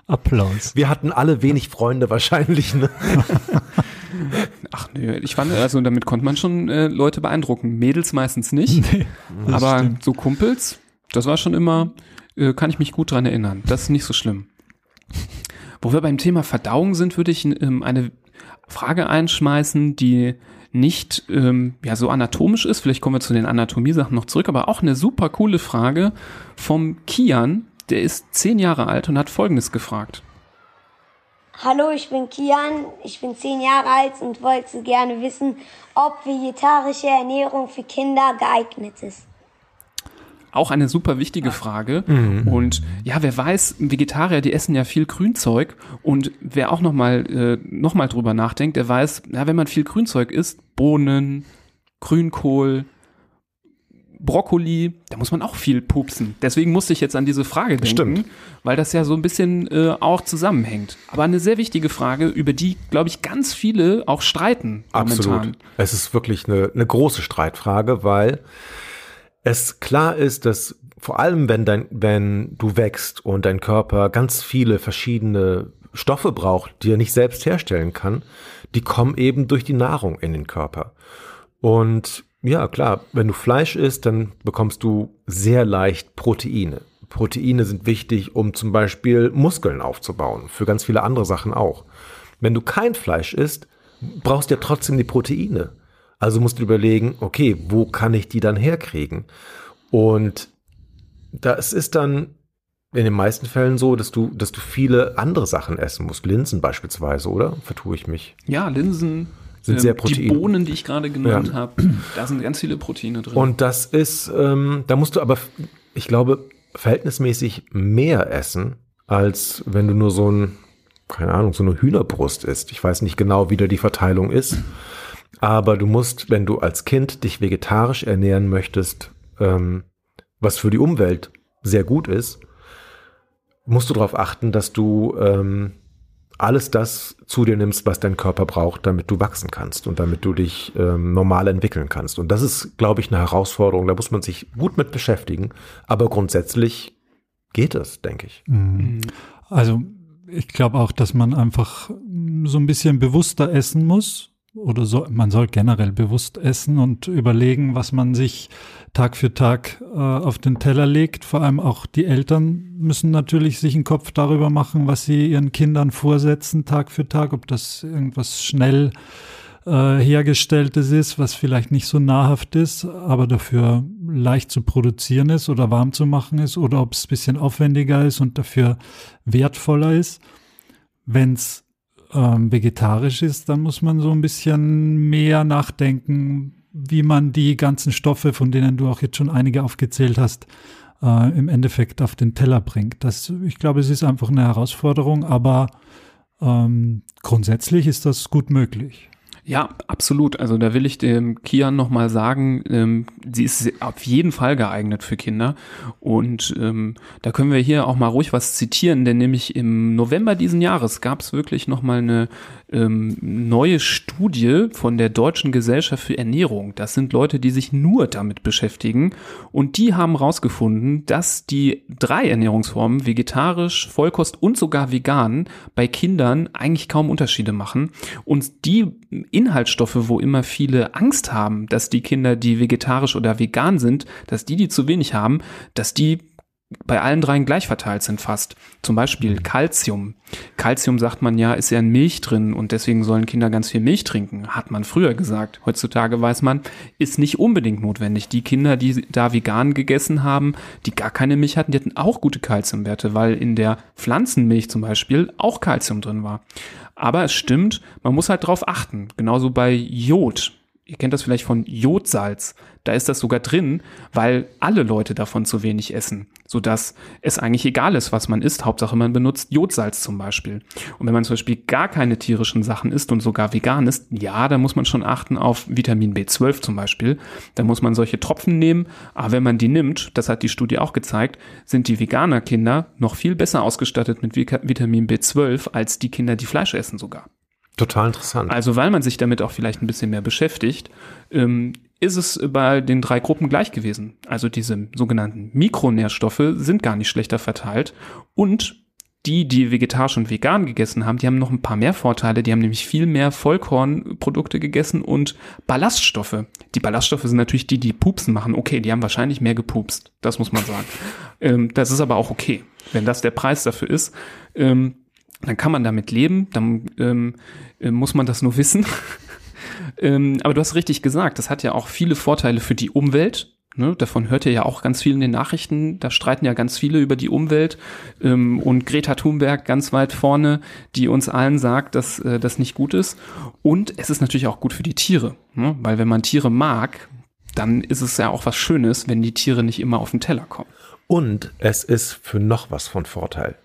S3: Applaus.
S1: Wir hatten alle wenig Freunde wahrscheinlich. Ne?
S4: Ach nö, ich fand, also damit konnte man schon äh, Leute beeindrucken. Mädels meistens nicht. Nee, aber stimmt. so Kumpels, das war schon immer, äh, kann ich mich gut dran erinnern. Das ist nicht so schlimm. Wo wir beim Thema Verdauung sind, würde ich ähm, eine Frage einschmeißen, die nicht ähm, ja so anatomisch ist. Vielleicht kommen wir zu den Anatomiesachen noch zurück, aber auch eine super coole Frage vom Kian. Der ist zehn Jahre alt und hat Folgendes gefragt.
S5: Hallo, ich bin Kian, ich bin zehn Jahre alt und wollte gerne wissen, ob vegetarische Ernährung für Kinder geeignet ist.
S4: Auch eine super wichtige Frage. Mhm. Und ja, wer weiß, Vegetarier, die essen ja viel Grünzeug. Und wer auch nochmal äh, noch mal drüber nachdenkt, der weiß, ja, wenn man viel Grünzeug isst, Bohnen, Grünkohl, Brokkoli, da muss man auch viel pupsen. Deswegen musste ich jetzt an diese Frage denken,
S1: Stimmt.
S4: weil das ja so ein bisschen äh, auch zusammenhängt. Aber eine sehr wichtige Frage, über die, glaube ich, ganz viele auch streiten
S1: Absolut.
S4: momentan.
S1: Es ist wirklich eine, eine große Streitfrage, weil es klar ist, dass vor allem, wenn dein, wenn du wächst und dein Körper ganz viele verschiedene Stoffe braucht, die er nicht selbst herstellen kann, die kommen eben durch die Nahrung in den Körper. Und ja, klar, wenn du Fleisch isst, dann bekommst du sehr leicht Proteine. Proteine sind wichtig, um zum Beispiel Muskeln aufzubauen, für ganz viele andere Sachen auch. Wenn du kein Fleisch isst, brauchst du ja trotzdem die Proteine. Also musst du überlegen, okay, wo kann ich die dann herkriegen? Und das ist dann in den meisten Fällen so, dass du, dass du viele andere Sachen essen musst. Linsen beispielsweise, oder? Vertue ich mich?
S4: Ja, Linsen,
S1: sind ähm, sehr Protein.
S4: Die Bohnen, die ich gerade genannt ja. habe, da sind ganz viele Proteine drin.
S1: Und das ist, ähm, da musst du aber, ich glaube, verhältnismäßig mehr essen, als wenn du nur so ein, keine Ahnung, so eine Hühnerbrust isst. Ich weiß nicht genau, wie da die Verteilung ist. Aber du musst, wenn du als Kind dich vegetarisch ernähren möchtest, ähm, was für die Umwelt sehr gut ist, musst du darauf achten, dass du ähm, alles das zu dir nimmst, was dein Körper braucht, damit du wachsen kannst und damit du dich ähm, normal entwickeln kannst. Und das ist, glaube ich, eine Herausforderung. Da muss man sich gut mit beschäftigen. Aber grundsätzlich geht es, denke ich.
S3: Mhm. Also ich glaube auch, dass man einfach so ein bisschen bewusster essen muss oder so, man soll generell bewusst essen und überlegen, was man sich Tag für Tag äh, auf den Teller legt. Vor allem auch die Eltern müssen natürlich sich einen Kopf darüber machen, was sie ihren Kindern vorsetzen Tag für Tag, ob das irgendwas schnell äh, hergestelltes ist, was vielleicht nicht so nahrhaft ist, aber dafür leicht zu produzieren ist oder warm zu machen ist oder ob es ein bisschen aufwendiger ist und dafür wertvoller ist. Wenn es ähm, vegetarisch ist, dann muss man so ein bisschen mehr nachdenken, wie man die ganzen Stoffe, von denen du auch jetzt schon einige aufgezählt hast, äh, im Endeffekt auf den Teller bringt. Das, ich glaube, es ist einfach eine Herausforderung, aber ähm, grundsätzlich ist das gut möglich.
S4: Ja, absolut. Also da will ich dem Kian nochmal sagen, ähm, sie ist auf jeden Fall geeignet für Kinder. Und ähm, da können wir hier auch mal ruhig was zitieren, denn nämlich im November diesen Jahres gab es wirklich nochmal eine ähm, neue Studie von der Deutschen Gesellschaft für Ernährung. Das sind Leute, die sich nur damit beschäftigen. Und die haben herausgefunden, dass die drei Ernährungsformen, vegetarisch, Vollkost und sogar vegan, bei Kindern eigentlich kaum Unterschiede machen. Und die Inhaltsstoffe, wo immer viele Angst haben, dass die Kinder, die vegetarisch oder vegan sind, dass die die zu wenig haben, dass die bei allen dreien gleich verteilt sind fast. Zum Beispiel Calcium. Calcium sagt man ja, ist ja in Milch drin und deswegen sollen Kinder ganz viel Milch trinken. Hat man früher gesagt. Heutzutage weiß man, ist nicht unbedingt notwendig. Die Kinder, die da vegan gegessen haben, die gar keine Milch hatten, die hatten auch gute Calciumwerte, weil in der Pflanzenmilch zum Beispiel auch Calcium drin war. Aber es stimmt, man muss halt drauf achten. Genauso bei Jod ihr kennt das vielleicht von Jodsalz, da ist das sogar drin, weil alle Leute davon zu wenig essen, sodass es eigentlich egal ist, was man isst. Hauptsache man benutzt Jodsalz zum Beispiel. Und wenn man zum Beispiel gar keine tierischen Sachen isst und sogar vegan ist, ja, da muss man schon achten auf Vitamin B12 zum Beispiel. Da muss man solche Tropfen nehmen. Aber wenn man die nimmt, das hat die Studie auch gezeigt, sind die Veganer Kinder noch viel besser ausgestattet mit Vitamin B12 als die Kinder, die Fleisch essen sogar.
S1: Total interessant.
S4: Also weil man sich damit auch vielleicht ein bisschen mehr beschäftigt, ähm, ist es bei den drei Gruppen gleich gewesen. Also diese sogenannten Mikronährstoffe sind gar nicht schlechter verteilt und die, die vegetarisch und vegan gegessen haben, die haben noch ein paar mehr Vorteile. Die haben nämlich viel mehr Vollkornprodukte gegessen und Ballaststoffe. Die Ballaststoffe sind natürlich die, die Pupsen machen. Okay, die haben wahrscheinlich mehr gepupst. Das muss man sagen. ähm, das ist aber auch okay. Wenn das der Preis dafür ist, ähm, dann kann man damit leben. Dann ähm, äh, muss man das nur wissen. ähm, aber du hast richtig gesagt, das hat ja auch viele Vorteile für die Umwelt. Ne, davon hört ihr ja auch ganz viel in den Nachrichten. Da streiten ja ganz viele über die Umwelt. Ähm, und Greta Thunberg ganz weit vorne, die uns allen sagt, dass äh, das nicht gut ist. Und es ist natürlich auch gut für die Tiere. Ne? Weil wenn man Tiere mag, dann ist es ja auch was Schönes, wenn die Tiere nicht immer auf den Teller kommen.
S1: Und es ist für noch was von Vorteil.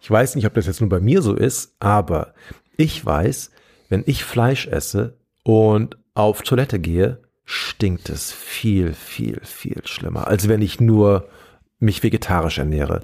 S1: Ich weiß nicht, ob das jetzt nur bei mir so ist, aber ich weiß, wenn ich Fleisch esse und auf Toilette gehe, stinkt es viel, viel, viel schlimmer, als wenn ich nur mich vegetarisch ernähre.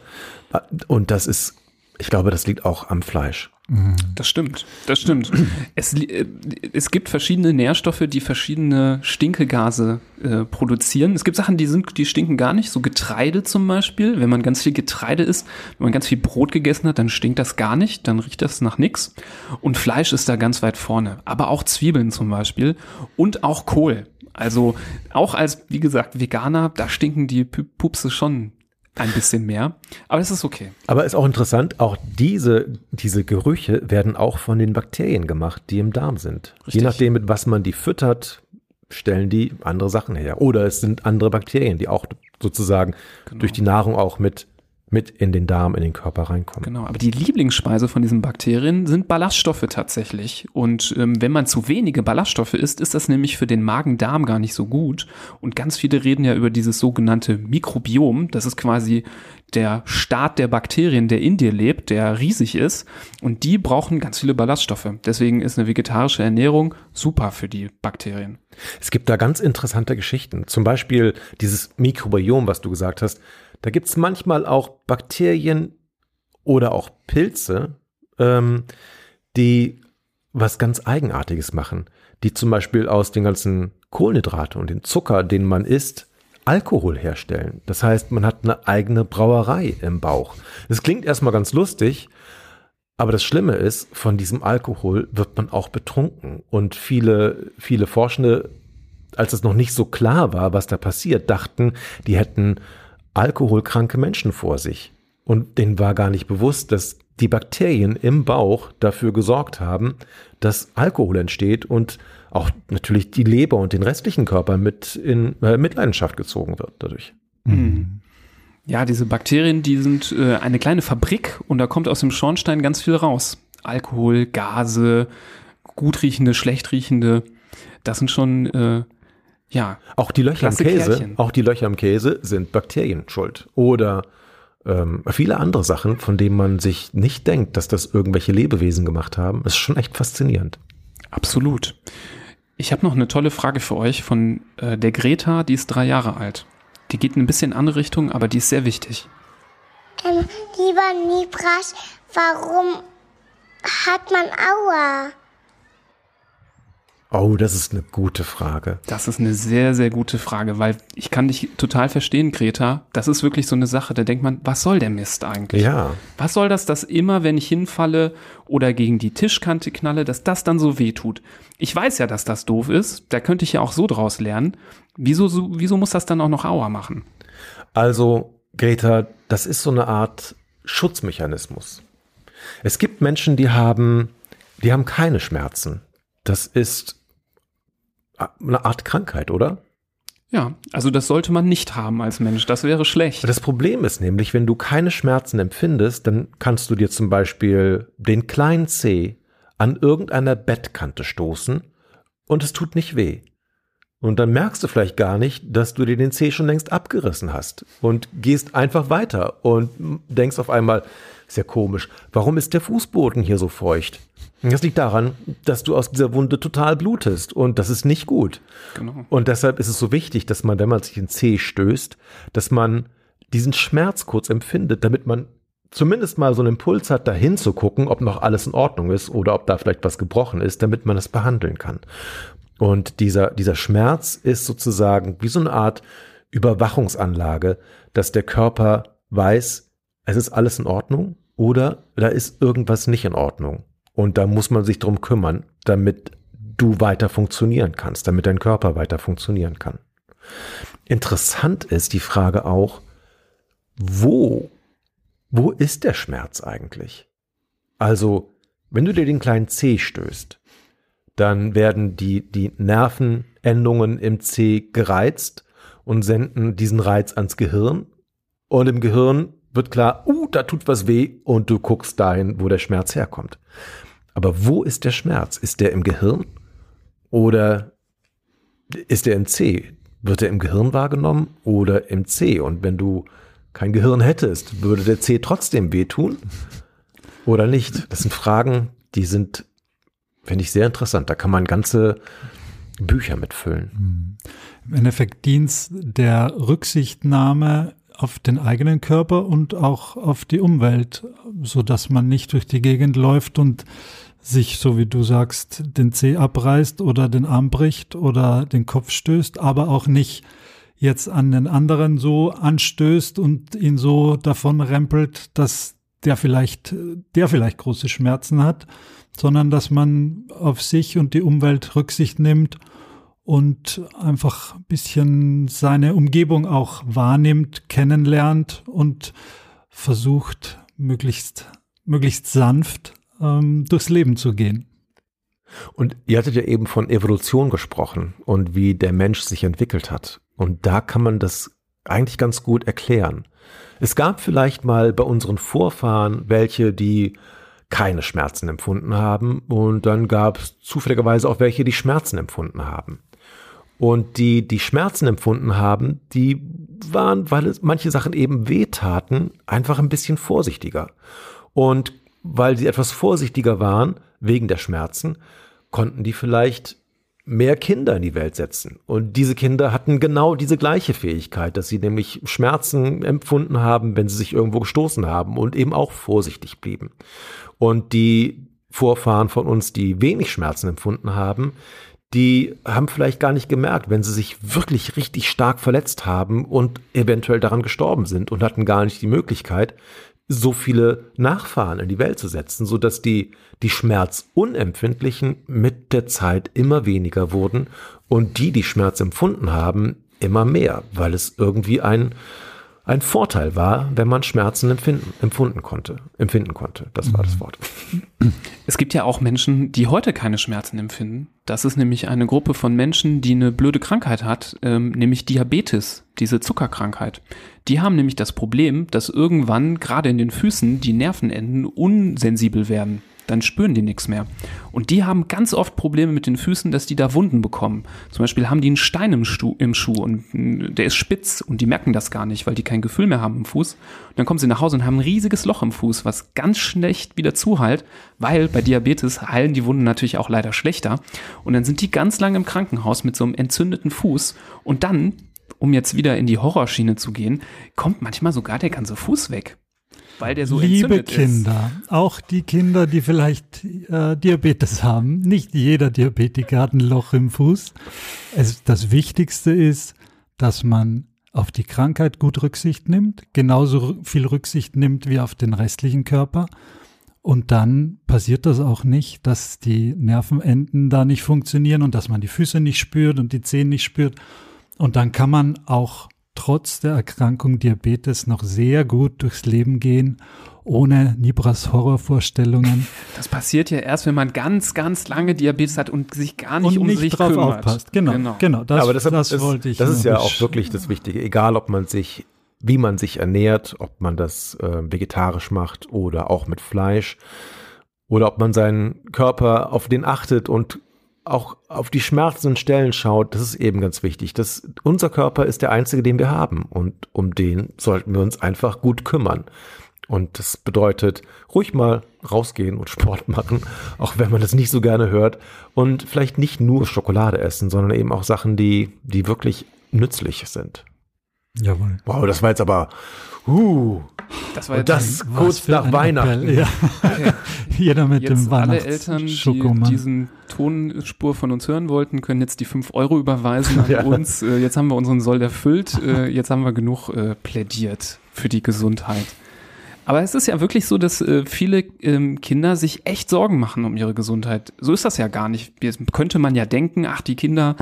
S1: Und das ist, ich glaube, das liegt auch am Fleisch.
S4: Mhm. Das stimmt, das stimmt. Es, äh, es gibt verschiedene Nährstoffe, die verschiedene Stinkegase äh, produzieren. Es gibt Sachen, die sind, die stinken gar nicht. So Getreide zum Beispiel. Wenn man ganz viel Getreide isst, wenn man ganz viel Brot gegessen hat, dann stinkt das gar nicht. Dann riecht das nach nichts. Und Fleisch ist da ganz weit vorne. Aber auch Zwiebeln zum Beispiel und auch Kohl. Also auch als, wie gesagt, Veganer, da stinken die Pupse schon ein bisschen mehr. Aber es ist okay.
S1: Aber ist auch interessant, auch diese, diese Gerüche werden auch von den Bakterien gemacht, die im Darm sind. Richtig. Je nachdem, mit was man die füttert, stellen die andere Sachen her. Oder es sind andere Bakterien, die auch sozusagen genau. durch die Nahrung auch mit mit in den Darm, in den Körper reinkommen.
S4: Genau, aber die Lieblingsspeise von diesen Bakterien sind Ballaststoffe tatsächlich. Und ähm, wenn man zu wenige Ballaststoffe isst, ist das nämlich für den Magen-Darm gar nicht so gut. Und ganz viele reden ja über dieses sogenannte Mikrobiom. Das ist quasi der Staat der Bakterien, der in dir lebt, der riesig ist. Und die brauchen ganz viele Ballaststoffe. Deswegen ist eine vegetarische Ernährung super für die Bakterien.
S1: Es gibt da ganz interessante Geschichten. Zum Beispiel dieses Mikrobiom, was du gesagt hast da gibt es manchmal auch Bakterien oder auch Pilze, ähm, die was ganz Eigenartiges machen, die zum Beispiel aus den ganzen Kohlenhydraten und den Zucker, den man isst, Alkohol herstellen. Das heißt, man hat eine eigene Brauerei im Bauch. Das klingt erstmal ganz lustig, aber das Schlimme ist, von diesem Alkohol wird man auch betrunken. Und viele, viele Forschende, als es noch nicht so klar war, was da passiert, dachten, die hätten alkoholkranke Menschen vor sich. Und denen war gar nicht bewusst, dass die Bakterien im Bauch dafür gesorgt haben, dass Alkohol entsteht und auch natürlich die Leber und den restlichen Körper mit in äh, Mitleidenschaft gezogen wird dadurch.
S4: Mhm. Ja, diese Bakterien, die sind äh, eine kleine Fabrik und da kommt aus dem Schornstein ganz viel raus. Alkohol, Gase, gut riechende, schlecht riechende, das sind schon äh, ja.
S1: Auch die Löcher im Käse, Kärchen. auch die Löcher im Käse sind Bakterien schuld. Oder ähm, viele andere Sachen, von denen man sich nicht denkt, dass das irgendwelche Lebewesen gemacht haben. ist schon echt faszinierend.
S4: Absolut. Ich habe noch eine tolle Frage für euch von äh, der Greta, die ist drei Jahre alt. Die geht in ein bisschen andere Richtung, aber die ist sehr wichtig.
S5: Ähm, lieber Nibras, warum hat man Aua?
S1: Oh, das ist eine gute Frage.
S4: Das ist eine sehr, sehr gute Frage, weil ich kann dich total verstehen, Greta. Das ist wirklich so eine Sache, da denkt man, was soll der Mist eigentlich?
S1: Ja.
S4: Was soll das, dass immer, wenn ich hinfalle oder gegen die Tischkante knalle, dass das dann so weh tut? Ich weiß ja, dass das doof ist. Da könnte ich ja auch so draus lernen. Wieso, so, wieso muss das dann auch noch Aua machen?
S1: Also, Greta, das ist so eine Art Schutzmechanismus. Es gibt Menschen, die haben, die haben keine Schmerzen. Das ist eine Art Krankheit, oder?
S4: Ja, also das sollte man nicht haben als Mensch. Das wäre schlecht.
S1: Das Problem ist nämlich, wenn du keine Schmerzen empfindest, dann kannst du dir zum Beispiel den kleinen Zeh an irgendeiner Bettkante stoßen und es tut nicht weh. Und dann merkst du vielleicht gar nicht, dass du dir den Zeh schon längst abgerissen hast und gehst einfach weiter und denkst auf einmal, sehr komisch, warum ist der Fußboden hier so feucht? Das liegt daran, dass du aus dieser Wunde total blutest und das ist nicht gut. Genau. Und deshalb ist es so wichtig, dass man, wenn man sich in Zeh stößt, dass man diesen Schmerz kurz empfindet, damit man zumindest mal so einen Impuls hat, dahin zu gucken, ob noch alles in Ordnung ist oder ob da vielleicht was gebrochen ist, damit man es behandeln kann. Und dieser, dieser Schmerz ist sozusagen wie so eine Art Überwachungsanlage, dass der Körper weiß, es ist alles in Ordnung oder da ist irgendwas nicht in Ordnung. Und da muss man sich drum kümmern, damit du weiter funktionieren kannst, damit dein Körper weiter funktionieren kann. Interessant ist die Frage auch, wo, wo ist der Schmerz eigentlich? Also, wenn du dir den kleinen C stößt, dann werden die, die Nervenendungen im C gereizt und senden diesen Reiz ans Gehirn. Und im Gehirn wird klar, uh, da tut was weh und du guckst dahin, wo der Schmerz herkommt. Aber wo ist der Schmerz? Ist der im Gehirn oder ist der im C? Wird er im Gehirn wahrgenommen oder im C? Und wenn du kein Gehirn hättest, würde der C trotzdem wehtun oder nicht? Das sind Fragen, die sind, finde ich, sehr interessant. Da kann man ganze Bücher mitfüllen.
S3: Hm. Im Endeffekt dient der Rücksichtnahme auf den eigenen Körper und auch auf die Umwelt, so dass man nicht durch die Gegend läuft und sich, so wie du sagst, den Zeh abreißt oder den Arm bricht oder den Kopf stößt, aber auch nicht jetzt an den anderen so anstößt und ihn so davon rempelt, dass der vielleicht, der vielleicht große Schmerzen hat, sondern dass man auf sich und die Umwelt Rücksicht nimmt und einfach ein bisschen seine Umgebung auch wahrnimmt, kennenlernt und versucht, möglichst, möglichst sanft ähm, durchs Leben zu gehen.
S1: Und ihr hattet ja eben von Evolution gesprochen und wie der Mensch sich entwickelt hat. Und da kann man das eigentlich ganz gut erklären. Es gab vielleicht mal bei unseren Vorfahren welche, die keine Schmerzen empfunden haben und dann gab es zufälligerweise auch welche, die Schmerzen empfunden haben. Und die, die Schmerzen empfunden haben, die waren, weil es manche Sachen eben wehtaten, einfach ein bisschen vorsichtiger. Und weil sie etwas vorsichtiger waren, wegen der Schmerzen, konnten die vielleicht mehr Kinder in die Welt setzen. Und diese Kinder hatten genau diese gleiche Fähigkeit, dass sie nämlich Schmerzen empfunden haben, wenn sie sich irgendwo gestoßen haben und eben auch vorsichtig blieben. Und die Vorfahren von uns, die wenig Schmerzen empfunden haben, die haben vielleicht gar nicht gemerkt, wenn sie sich wirklich richtig stark verletzt haben und eventuell daran gestorben sind und hatten gar nicht die Möglichkeit, so viele Nachfahren in die Welt zu setzen, so dass die, die Schmerzunempfindlichen mit der Zeit immer weniger wurden und die, die Schmerz empfunden haben, immer mehr, weil es irgendwie ein, ein Vorteil war, wenn man Schmerzen empfinden, empfunden konnte, empfinden konnte. Das war das Wort.
S4: Es gibt ja auch Menschen, die heute keine Schmerzen empfinden. Das ist nämlich eine Gruppe von Menschen, die eine blöde Krankheit hat, ähm, nämlich Diabetes, diese Zuckerkrankheit. Die haben nämlich das Problem, dass irgendwann gerade in den Füßen die Nervenenden unsensibel werden dann spüren die nichts mehr. Und die haben ganz oft Probleme mit den Füßen, dass die da Wunden bekommen. Zum Beispiel haben die einen Stein im, Stu im Schuh und der ist spitz und die merken das gar nicht, weil die kein Gefühl mehr haben im Fuß. Und dann kommen sie nach Hause und haben ein riesiges Loch im Fuß, was ganz schlecht wieder zuheilt, weil bei Diabetes heilen die Wunden natürlich auch leider schlechter. Und dann sind die ganz lange im Krankenhaus mit so einem entzündeten Fuß und dann um jetzt wieder in die Horrorschiene zu gehen, kommt manchmal sogar der ganze Fuß weg weil der so
S3: Liebe Kinder, ist. auch die Kinder, die vielleicht äh, Diabetes haben, nicht jeder Diabetiker hat ein Loch im Fuß. Es, das Wichtigste ist, dass man auf die Krankheit gut Rücksicht nimmt, genauso viel Rücksicht nimmt wie auf den restlichen Körper. Und dann passiert das auch nicht, dass die Nervenenden da nicht funktionieren und dass man die Füße nicht spürt und die Zehen nicht spürt. Und dann kann man auch trotz der Erkrankung Diabetes noch sehr gut durchs Leben gehen, ohne Nibras Horrorvorstellungen.
S4: Das passiert ja erst, wenn man ganz, ganz lange Diabetes hat und sich gar nicht und um nicht sich drauf kümmert. aufpasst.
S3: Genau, genau. genau
S1: das, ja, aber deshalb das ist, wollte ich. Das ist ja auch wirklich das Wichtige. Egal, ob man sich, wie man sich ernährt, ob man das äh, vegetarisch macht oder auch mit Fleisch oder ob man seinen Körper auf den achtet und auch auf die schmerzenden Stellen schaut, das ist eben ganz wichtig. Das, unser Körper ist der einzige, den wir haben und um den sollten wir uns einfach gut kümmern. Und das bedeutet, ruhig mal rausgehen und Sport machen, auch wenn man das nicht so gerne hört. Und vielleicht nicht nur Schokolade essen, sondern eben auch Sachen, die, die wirklich nützlich sind. Jawohl. Wow, das war jetzt aber, uh, das war jetzt das kurz nach Weihnachten. Ja.
S4: Okay. Jeder mit jetzt dem Weihnachts Alle Eltern, die diesen Tonspur von uns hören wollten, können jetzt die 5 Euro überweisen an ja. uns. Äh, jetzt haben wir unseren Soll erfüllt. Äh, jetzt haben wir genug äh, plädiert für die Gesundheit. Aber es ist ja wirklich so, dass äh, viele ähm, Kinder sich echt Sorgen machen um ihre Gesundheit. So ist das ja gar nicht. Jetzt könnte man ja denken, ach, die Kinder,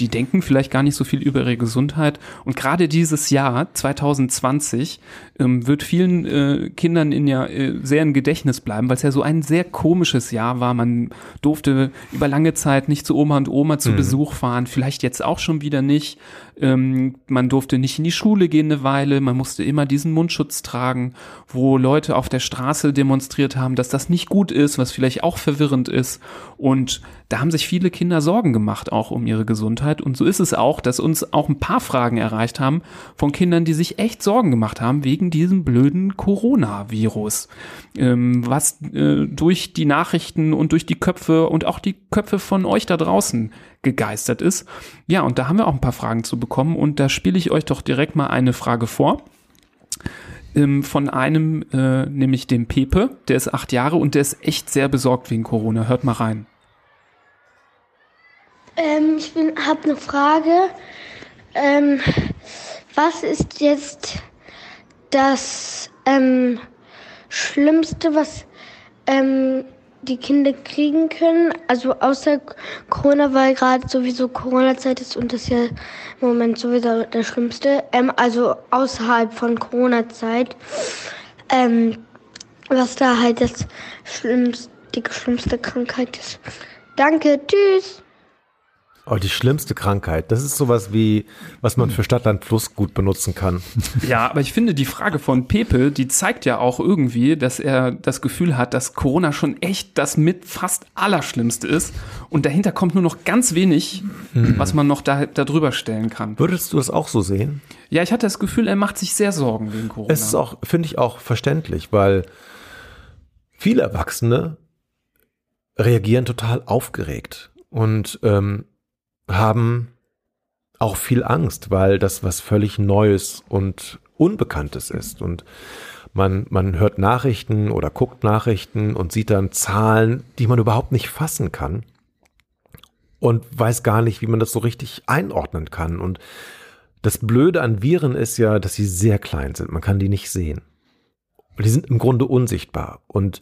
S4: die denken vielleicht gar nicht so viel über ihre Gesundheit. Und gerade dieses Jahr, 2020, ähm, wird vielen äh, Kindern in ja äh, sehr im Gedächtnis bleiben, weil es ja so ein sehr komisches Jahr war. Man durfte über lange Zeit nicht zu Oma und Oma zu mhm. Besuch fahren, vielleicht jetzt auch schon wieder nicht. Ähm, man durfte nicht in die Schule gehen eine Weile, man musste immer diesen Mundschutz tragen, wo Leute auf der Straße demonstriert haben, dass das nicht gut ist, was vielleicht auch verwirrend ist. Und da haben sich viele Kinder Sorgen gemacht, auch um ihre Gesundheit. Und so ist es auch, dass uns auch ein paar Fragen erreicht haben von Kindern, die sich echt Sorgen gemacht haben wegen diesem blöden Coronavirus, ähm, was äh, durch die Nachrichten und durch die Köpfe und auch die Köpfe von euch da draußen gegeistert ist. Ja, und da haben wir auch ein paar Fragen zu bekommen und da spiele ich euch doch direkt mal eine Frage vor ähm, von einem, äh, nämlich dem Pepe, der ist acht Jahre und der ist echt sehr besorgt wegen Corona. Hört mal rein.
S5: Ähm, ich habe eine Frage. Ähm, was ist jetzt das ähm, Schlimmste, was ähm, die Kinder kriegen können? Also außer Corona, weil gerade sowieso Corona-Zeit ist und das ja im Moment sowieso das Schlimmste. Ähm, also außerhalb von Corona-Zeit. Ähm, was da halt das Schlimmste, die schlimmste Krankheit ist. Danke, tschüss.
S1: Oh, die schlimmste Krankheit. Das ist sowas wie, was man für Stadtland Fluss gut benutzen kann.
S4: Ja, aber ich finde, die Frage von Pepe, die zeigt ja auch irgendwie, dass er das Gefühl hat, dass Corona schon echt das mit fast Allerschlimmste ist. Und dahinter kommt nur noch ganz wenig, hm. was man noch da, darüber stellen kann.
S1: Würdest du das auch so sehen?
S4: Ja, ich hatte das Gefühl, er macht sich sehr Sorgen wegen Corona.
S1: Es ist auch, finde ich auch verständlich, weil viele Erwachsene reagieren total aufgeregt. Und ähm, haben auch viel Angst, weil das was völlig Neues und Unbekanntes ist. Und man, man hört Nachrichten oder guckt Nachrichten und sieht dann Zahlen, die man überhaupt nicht fassen kann und weiß gar nicht, wie man das so richtig einordnen kann. Und das Blöde an Viren ist ja, dass sie sehr klein sind. Man kann die nicht sehen. Die sind im Grunde unsichtbar. Und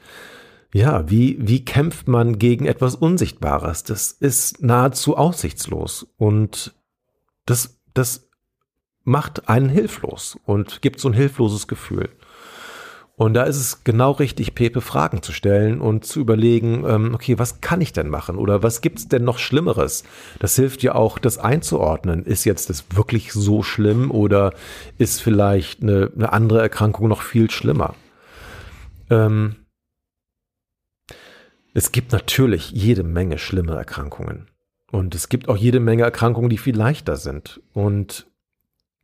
S1: ja, wie, wie kämpft man gegen etwas Unsichtbares? Das ist nahezu aussichtslos und das, das macht einen hilflos und gibt so ein hilfloses Gefühl. Und da ist es genau richtig, Pepe Fragen zu stellen und zu überlegen, ähm, okay, was kann ich denn machen oder was gibt's denn noch Schlimmeres? Das hilft ja auch, das einzuordnen. Ist jetzt das wirklich so schlimm oder ist vielleicht eine, eine andere Erkrankung noch viel schlimmer? Ähm, es gibt natürlich jede Menge schlimme Erkrankungen. Und es gibt auch jede Menge Erkrankungen, die viel leichter sind. Und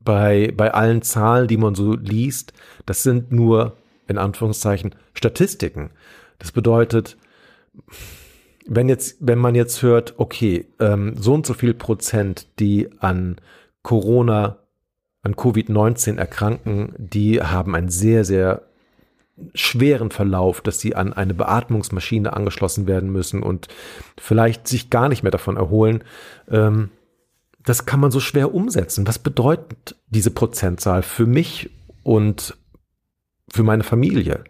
S1: bei, bei allen Zahlen, die man so liest, das sind nur, in Anführungszeichen, Statistiken. Das bedeutet, wenn jetzt, wenn man jetzt hört, okay, ähm, so und so viel Prozent, die an Corona, an Covid-19 erkranken, die haben ein sehr, sehr schweren Verlauf, dass sie an eine Beatmungsmaschine angeschlossen werden müssen und vielleicht sich gar nicht mehr davon erholen. Ähm, das kann man so schwer umsetzen. Was bedeutet diese Prozentzahl für mich und für meine Familie?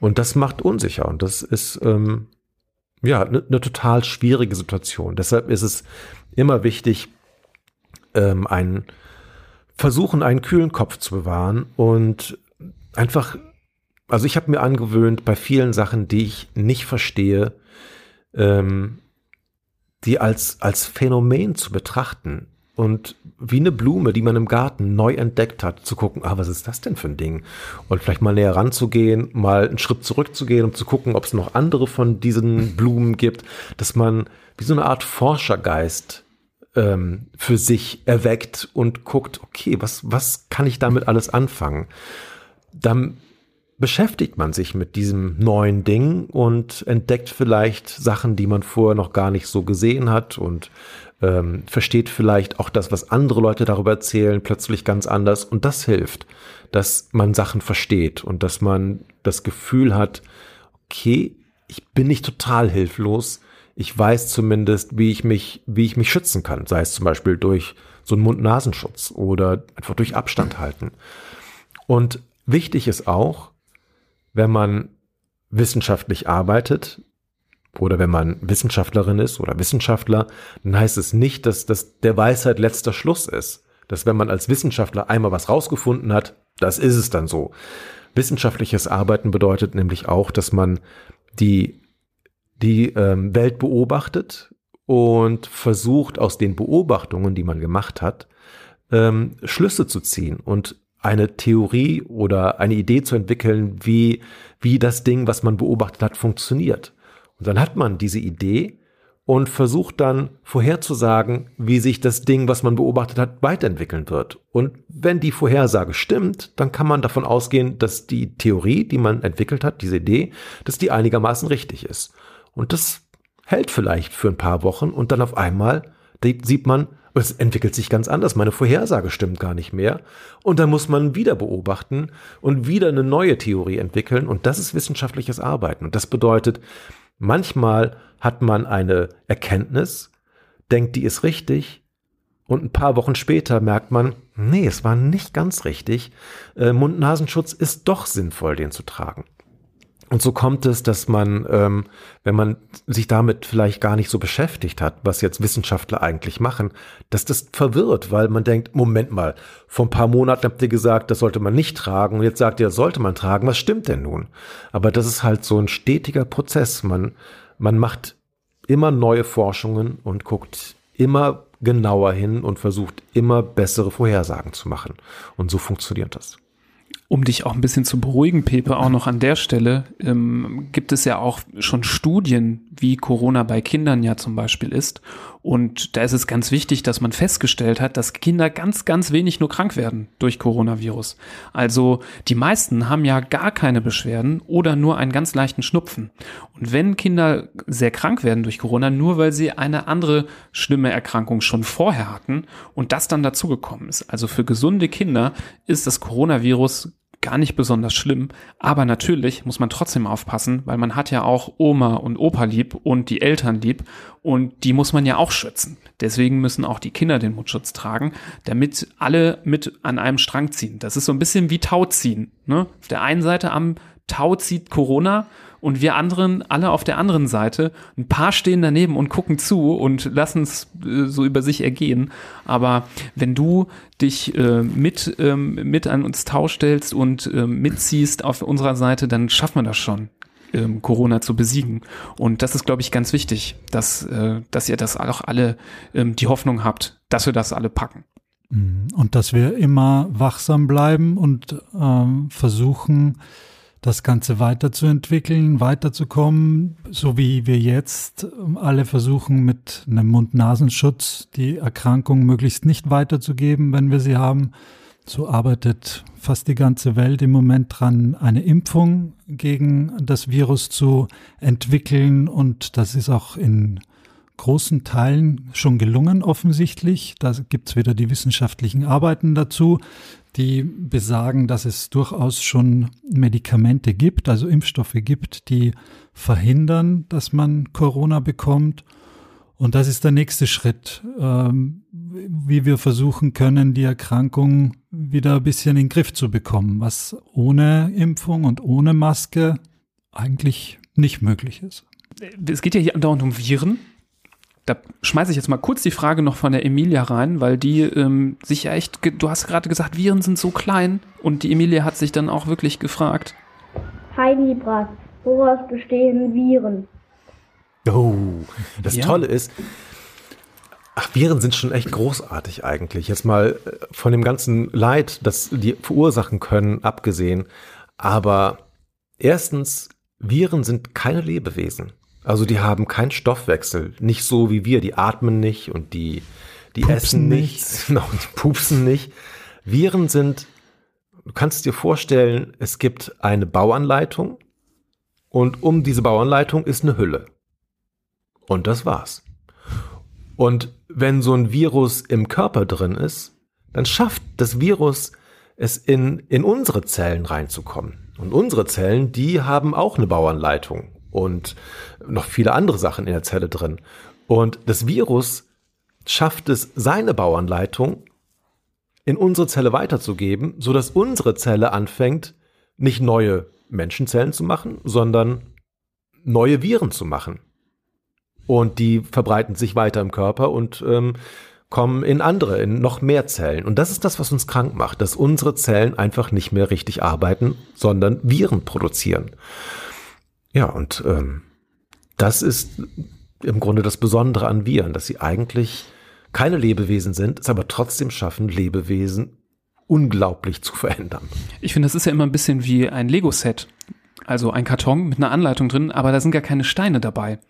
S1: Und das macht unsicher und das ist ähm, ja eine ne total schwierige Situation. Deshalb ist es immer wichtig, ähm, einen versuchen, einen kühlen Kopf zu bewahren und einfach also ich habe mir angewöhnt, bei vielen Sachen, die ich nicht verstehe, ähm, die als, als Phänomen zu betrachten und wie eine Blume, die man im Garten neu entdeckt hat, zu gucken, ah, was ist das denn für ein Ding? Und vielleicht mal näher ranzugehen, mal einen Schritt zurückzugehen, um zu gucken, ob es noch andere von diesen Blumen gibt, dass man wie so eine Art Forschergeist ähm, für sich erweckt und guckt, okay, was, was kann ich damit alles anfangen? Dann beschäftigt man sich mit diesem neuen Ding und entdeckt vielleicht Sachen, die man vorher noch gar nicht so gesehen hat und ähm, versteht vielleicht auch das, was andere Leute darüber erzählen, plötzlich ganz anders. Und das hilft, dass man Sachen versteht und dass man das Gefühl hat, okay, ich bin nicht total hilflos. Ich weiß zumindest, wie ich mich, wie ich mich schützen kann. Sei es zum Beispiel durch so einen Mund-Nasenschutz oder einfach durch Abstand halten. Und wichtig ist auch, wenn man wissenschaftlich arbeitet oder wenn man Wissenschaftlerin ist oder Wissenschaftler, dann heißt es nicht, dass das der Weisheit letzter Schluss ist. Dass wenn man als Wissenschaftler einmal was rausgefunden hat, das ist es dann so. Wissenschaftliches Arbeiten bedeutet nämlich auch, dass man die, die ähm, Welt beobachtet und versucht aus den Beobachtungen, die man gemacht hat, ähm, Schlüsse zu ziehen und eine Theorie oder eine Idee zu entwickeln, wie, wie das Ding, was man beobachtet hat, funktioniert. Und dann hat man diese Idee und versucht dann vorherzusagen, wie sich das Ding, was man beobachtet hat, weiterentwickeln wird. Und wenn die Vorhersage stimmt, dann kann man davon ausgehen, dass die Theorie, die man entwickelt hat, diese Idee, dass die einigermaßen richtig ist. Und das hält vielleicht für ein paar Wochen und dann auf einmal sieht man, es entwickelt sich ganz anders. Meine Vorhersage stimmt gar nicht mehr. Und dann muss man wieder beobachten und wieder eine neue Theorie entwickeln. Und das ist wissenschaftliches Arbeiten. Und das bedeutet, manchmal hat man eine Erkenntnis, denkt, die ist richtig. Und ein paar Wochen später merkt man, nee, es war nicht ganz richtig. Äh, Mund-Nasenschutz ist doch sinnvoll, den zu tragen. Und so kommt es, dass man, ähm, wenn man sich damit vielleicht gar nicht so beschäftigt hat, was jetzt Wissenschaftler eigentlich machen, dass das verwirrt, weil man denkt, Moment mal, vor ein paar Monaten habt ihr gesagt, das sollte man nicht tragen und jetzt sagt ihr, das sollte man tragen. Was stimmt denn nun? Aber das ist halt so ein stetiger Prozess. Man, man macht immer neue Forschungen und guckt immer genauer hin und versucht immer bessere Vorhersagen zu machen. Und so funktioniert das.
S4: Um dich auch ein bisschen zu beruhigen, Pepe, auch noch an der Stelle, ähm, gibt es ja auch schon Studien, wie Corona bei Kindern ja zum Beispiel ist. Und da ist es ganz wichtig, dass man festgestellt hat, dass Kinder ganz, ganz wenig nur krank werden durch Coronavirus. Also die meisten haben ja gar keine Beschwerden oder nur einen ganz leichten Schnupfen. Und wenn Kinder sehr krank werden durch Corona, nur weil sie eine andere schlimme Erkrankung schon vorher hatten und das dann dazugekommen ist. Also für gesunde Kinder ist das Coronavirus gar nicht besonders schlimm. Aber natürlich muss man trotzdem aufpassen, weil man hat ja auch Oma und Opa lieb und die Eltern lieb und die muss man ja auch schützen. Deswegen müssen auch die Kinder den Mundschutz tragen, damit alle mit an einem Strang ziehen. Das ist so ein bisschen wie Tauziehen. Ne? Auf der einen Seite am Tau zieht Corona und wir anderen alle auf der anderen Seite. Ein paar stehen daneben und gucken zu und lassen es äh, so über sich ergehen. Aber wenn du dich äh, mit, ähm, mit an uns tauschstellst und äh, mitziehst auf unserer Seite, dann schaffen wir das schon. Ähm, Corona zu besiegen. Und das ist, glaube ich, ganz wichtig, dass, äh, dass ihr das auch alle ähm, die Hoffnung habt, dass wir das alle packen.
S3: Mhm. Und dass wir immer wachsam bleiben und ähm, versuchen, das Ganze weiterzuentwickeln, weiterzukommen, so wie wir jetzt ähm, alle versuchen, mit einem Mund-Nasenschutz die Erkrankung möglichst nicht weiterzugeben, wenn wir sie haben. So arbeitet fast die ganze Welt im Moment dran, eine Impfung gegen das Virus zu entwickeln. Und das ist auch in großen Teilen schon gelungen, offensichtlich. Da gibt's wieder die wissenschaftlichen Arbeiten dazu die besagen, dass es durchaus schon Medikamente gibt, also Impfstoffe gibt, die verhindern, dass man Corona bekommt. Und das ist der nächste Schritt, ähm, wie wir versuchen können, die Erkrankung wieder ein bisschen in den Griff zu bekommen, was ohne Impfung und ohne Maske eigentlich nicht möglich ist.
S4: Es geht ja hier andauernd um Viren da schmeiße ich jetzt mal kurz die Frage noch von der Emilia rein, weil die ähm, sich ja echt, du hast gerade gesagt, Viren sind so klein und die Emilia hat sich dann auch wirklich gefragt.
S5: Hi Libras, woraus bestehen Viren?
S1: Oh, das ja. Tolle ist, ach, Viren sind schon echt großartig eigentlich. Jetzt mal äh, von dem ganzen Leid, das die verursachen können, abgesehen. Aber erstens, Viren sind keine Lebewesen. Also die haben keinen Stoffwechsel, nicht so wie wir, die atmen nicht und die, die essen nicht, genau, die pupsen nicht. Viren sind, Du kannst dir vorstellen, es gibt eine Bauanleitung und um diese Bauanleitung ist eine Hülle. Und das war's. Und wenn so ein Virus im Körper drin ist, dann schafft das Virus es in, in unsere Zellen reinzukommen. Und unsere Zellen, die haben auch eine Bauanleitung und noch viele andere Sachen in der Zelle drin. Und das Virus schafft es, seine Bauanleitung in unsere Zelle weiterzugeben, so dass unsere Zelle anfängt, nicht neue Menschenzellen zu machen, sondern neue Viren zu machen. Und die verbreiten sich weiter im Körper und ähm, kommen in andere, in noch mehr Zellen. Und das ist das, was uns krank macht, dass unsere Zellen einfach nicht mehr richtig arbeiten, sondern Viren produzieren. Ja, und ähm, das ist im Grunde das Besondere an Viren, dass sie eigentlich keine Lebewesen sind, es aber trotzdem schaffen, Lebewesen unglaublich zu verändern.
S4: Ich finde, das ist ja immer ein bisschen wie ein Lego-Set. Also ein Karton mit einer Anleitung drin, aber da sind gar keine Steine dabei.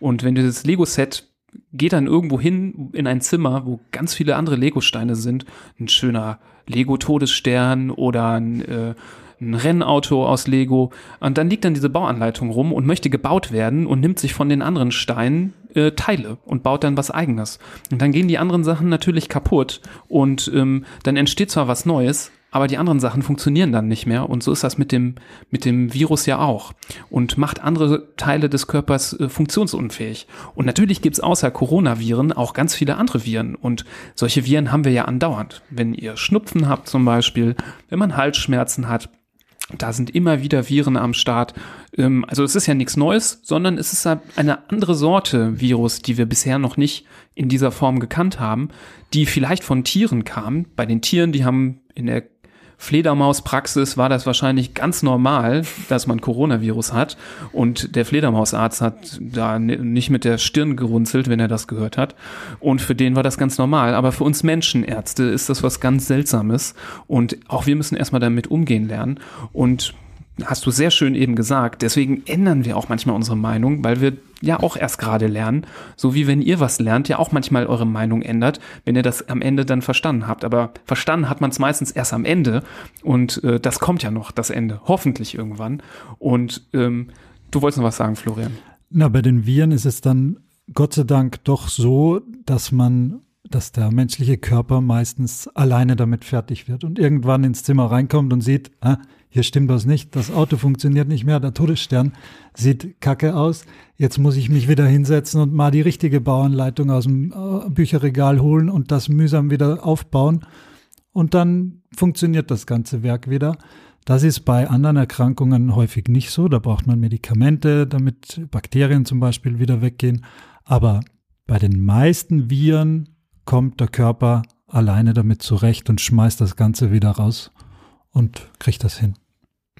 S4: Und wenn dieses Lego-Set geht dann irgendwo hin in ein Zimmer, wo ganz viele andere Lego-Steine sind, ein schöner Lego-Todesstern oder ein äh, ein Rennauto aus Lego. Und dann liegt dann diese Bauanleitung rum und möchte gebaut werden und nimmt sich von den anderen Steinen äh, Teile und baut dann was eigenes. Und dann gehen die anderen Sachen natürlich kaputt und ähm, dann entsteht zwar was Neues, aber die anderen Sachen funktionieren dann nicht mehr und so ist das mit dem mit dem Virus ja auch und macht andere Teile des Körpers äh, funktionsunfähig. Und natürlich gibt's außer Coronaviren auch ganz viele andere Viren und solche Viren haben wir ja andauernd. Wenn ihr Schnupfen habt zum Beispiel, wenn man Halsschmerzen hat, da sind immer wieder Viren am Start. Ähm, also es ist ja nichts Neues, sondern es ist eine andere Sorte Virus, die wir bisher noch nicht in dieser Form gekannt haben, die vielleicht von Tieren kam. Bei den Tieren, die haben in der Fledermauspraxis war das wahrscheinlich ganz normal, dass man Coronavirus hat. Und der Fledermausarzt hat da nicht mit der Stirn gerunzelt, wenn er das gehört hat. Und für den war das ganz normal. Aber für uns Menschenärzte ist das was ganz Seltsames. Und auch wir müssen erstmal damit umgehen lernen. Und hast du sehr schön eben gesagt. Deswegen ändern wir auch manchmal unsere Meinung, weil wir ja auch erst gerade lernen. So wie wenn ihr was lernt, ja auch manchmal eure Meinung ändert, wenn ihr das am Ende dann verstanden habt. Aber verstanden hat man es meistens erst am Ende. Und äh, das kommt ja noch, das Ende. Hoffentlich irgendwann. Und ähm, du wolltest noch was sagen, Florian.
S3: Na, bei den Viren ist es dann Gott sei Dank doch so, dass man dass der menschliche Körper meistens alleine damit fertig wird und irgendwann ins Zimmer reinkommt und sieht, ah, hier stimmt was nicht, das Auto funktioniert nicht mehr, der Todesstern sieht kacke aus, jetzt muss ich mich wieder hinsetzen und mal die richtige Bauanleitung aus dem äh, Bücherregal holen und das mühsam wieder aufbauen. Und dann funktioniert das ganze Werk wieder. Das ist bei anderen Erkrankungen häufig nicht so, da braucht man Medikamente, damit Bakterien zum Beispiel wieder weggehen, aber bei den meisten Viren kommt der Körper alleine damit zurecht und schmeißt das Ganze wieder raus und kriegt das hin.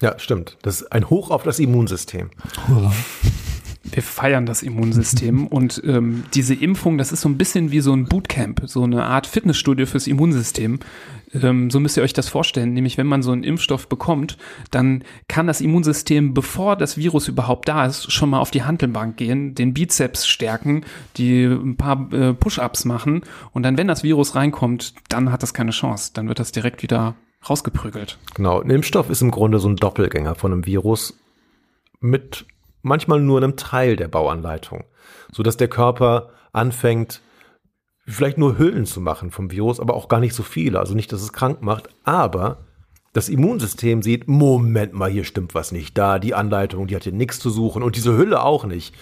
S1: Ja, stimmt. Das ist ein Hoch auf das Immunsystem.
S4: Hurra. Wir feiern das Immunsystem und ähm, diese Impfung, das ist so ein bisschen wie so ein Bootcamp, so eine Art Fitnessstudio fürs Immunsystem. Ähm, so müsst ihr euch das vorstellen. Nämlich, wenn man so einen Impfstoff bekommt, dann kann das Immunsystem, bevor das Virus überhaupt da ist, schon mal auf die Handelbank gehen, den Bizeps stärken, die ein paar äh, Push-ups machen und dann, wenn das Virus reinkommt, dann hat das keine Chance. Dann wird das direkt wieder rausgeprügelt.
S1: Genau. Ein Impfstoff ist im Grunde so ein Doppelgänger von einem Virus mit manchmal nur einem Teil der Bauanleitung, so dass der Körper anfängt, vielleicht nur Hüllen zu machen vom Virus, aber auch gar nicht so viele. Also nicht, dass es krank macht, aber das Immunsystem sieht, Moment mal, hier stimmt was nicht. Da, die Anleitung, die hat hier nichts zu suchen und diese Hülle auch nicht.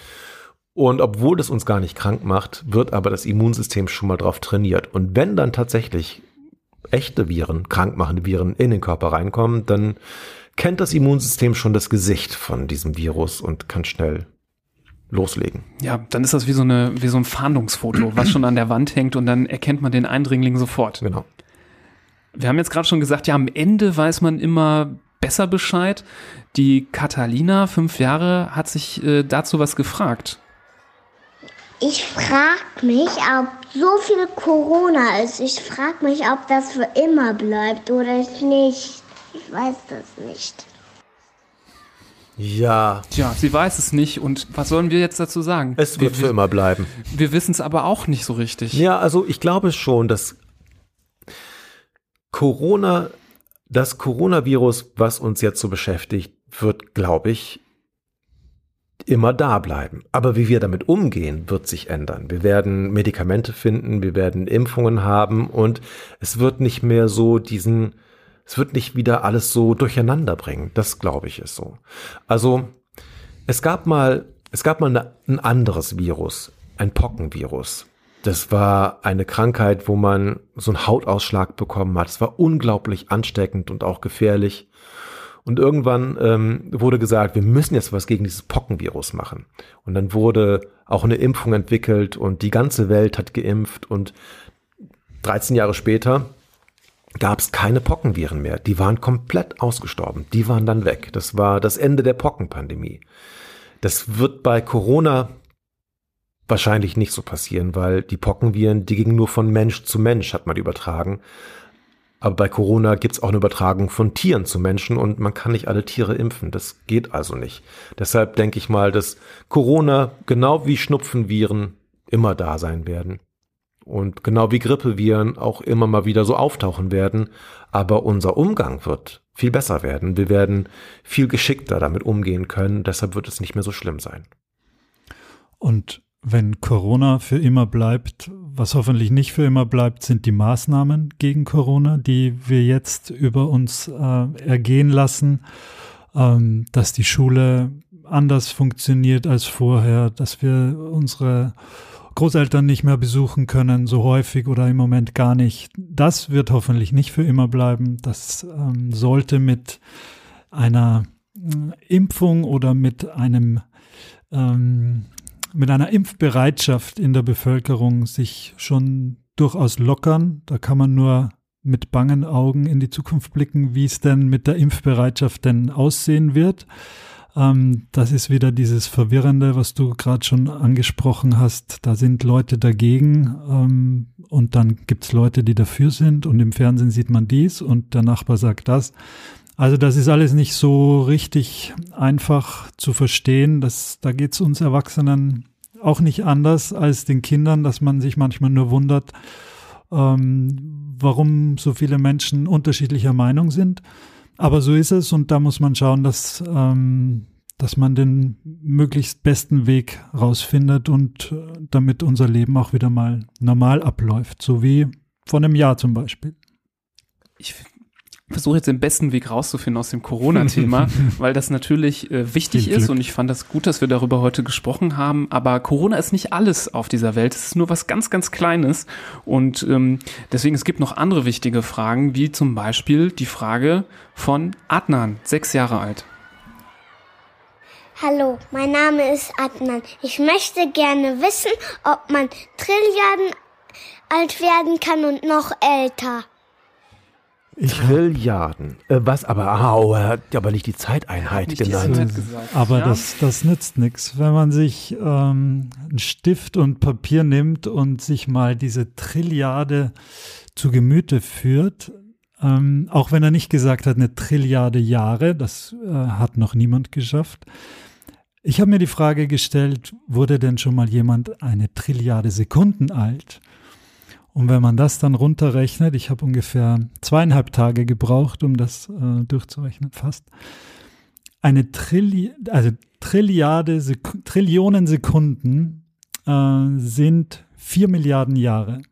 S1: Und obwohl das uns gar nicht krank macht, wird aber das Immunsystem schon mal drauf trainiert. Und wenn dann tatsächlich echte Viren, krankmachende Viren in den Körper reinkommen, dann kennt das Immunsystem schon das Gesicht von diesem Virus und kann schnell loslegen.
S4: Ja, dann ist das wie so, eine, wie so ein Fahndungsfoto, was schon an der Wand hängt und dann erkennt man den Eindringling sofort.
S1: Genau.
S4: Wir haben jetzt gerade schon gesagt, ja, am Ende weiß man immer besser Bescheid. Die Catalina, fünf Jahre, hat sich äh, dazu was gefragt.
S5: Ich frage mich, ob so viel Corona ist. Ich frage mich, ob das für immer bleibt oder nicht. Ich weiß das nicht.
S1: Ja.
S4: Tja, sie weiß es nicht. Und was sollen wir jetzt dazu sagen?
S1: Es wird
S4: wir,
S1: für immer bleiben.
S4: Wir wissen es aber auch nicht so richtig.
S1: Ja, also ich glaube schon, dass Corona das Coronavirus, was uns jetzt so beschäftigt, wird, glaube ich, immer da bleiben. Aber wie wir damit umgehen, wird sich ändern. Wir werden Medikamente finden, wir werden Impfungen haben und es wird nicht mehr so diesen, es wird nicht wieder alles so durcheinander bringen. Das glaube ich ist so. Also es gab mal, es gab mal eine, ein anderes Virus, ein Pockenvirus. Das war eine Krankheit, wo man so einen Hautausschlag bekommen hat. Es war unglaublich ansteckend und auch gefährlich. Und irgendwann ähm, wurde gesagt, wir müssen jetzt was gegen dieses Pockenvirus machen. Und dann wurde auch eine Impfung entwickelt und die ganze Welt hat geimpft. Und 13 Jahre später gab es keine Pockenviren mehr. Die waren komplett ausgestorben. Die waren dann weg. Das war das Ende der Pockenpandemie. Das wird bei Corona wahrscheinlich nicht so passieren, weil die Pockenviren, die gingen nur von Mensch zu Mensch, hat man übertragen. Aber bei Corona gibt's auch eine Übertragung von Tieren zu Menschen und man kann nicht alle Tiere impfen. Das geht also nicht. Deshalb denke ich mal, dass Corona genau wie Schnupfenviren immer da sein werden. Und genau wie Grippeviren auch immer mal wieder so auftauchen werden. Aber unser Umgang wird viel besser werden. Wir werden viel geschickter damit umgehen können. Deshalb wird es nicht mehr so schlimm sein.
S3: Und wenn Corona für immer bleibt, was hoffentlich nicht für immer bleibt, sind die Maßnahmen gegen Corona, die wir jetzt über uns äh, ergehen lassen, ähm, dass die Schule anders funktioniert als vorher, dass wir unsere Großeltern nicht mehr besuchen können, so häufig oder im Moment gar nicht. Das wird hoffentlich nicht für immer bleiben. Das ähm, sollte mit einer äh, Impfung oder mit einem ähm, mit einer Impfbereitschaft in der Bevölkerung sich schon durchaus lockern. Da kann man nur mit bangen Augen in die Zukunft blicken, wie es denn mit der Impfbereitschaft denn aussehen wird. Ähm, das ist wieder dieses Verwirrende, was du gerade schon angesprochen hast. Da sind Leute dagegen ähm, und dann gibt es Leute, die dafür sind und im Fernsehen sieht man dies und der Nachbar sagt das. Also das ist alles nicht so richtig einfach zu verstehen. Das, da geht es uns Erwachsenen auch nicht anders als den Kindern, dass man sich manchmal nur wundert, ähm, warum so viele Menschen unterschiedlicher Meinung sind. Aber so ist es und da muss man schauen, dass, ähm, dass man den möglichst besten Weg rausfindet und äh, damit unser Leben auch wieder mal normal abläuft, so wie vor einem Jahr zum Beispiel.
S4: Ich versuche jetzt den besten Weg rauszufinden aus dem Corona-Thema, weil das natürlich äh, wichtig ist und ich fand das gut, dass wir darüber heute gesprochen haben. Aber Corona ist nicht alles auf dieser Welt. Es ist nur was ganz, ganz Kleines. Und ähm, deswegen, es gibt noch andere wichtige Fragen, wie zum Beispiel die Frage von Adnan, sechs Jahre alt.
S5: Hallo, mein Name ist Adnan. Ich möchte gerne wissen, ob man Trilliarden alt werden kann und noch älter.
S1: Trilliarden. Äh, was aber, oh, er hat aber nicht die Zeiteinheit nicht genannt.
S3: Die Zeit aber ja. das, das nützt nichts. Wenn man sich ähm, einen Stift und Papier nimmt und sich mal diese Trilliarde zu Gemüte führt, ähm, auch wenn er nicht gesagt hat, eine Trilliarde Jahre, das äh, hat noch niemand geschafft. Ich habe mir die Frage gestellt, wurde denn schon mal jemand eine Trilliarde Sekunden alt? Und wenn man das dann runterrechnet, ich habe ungefähr zweieinhalb Tage gebraucht, um das äh, durchzurechnen, fast. Eine Trilli also Trilliarde, Sek Trillionen Sekunden äh, sind vier Milliarden Jahre.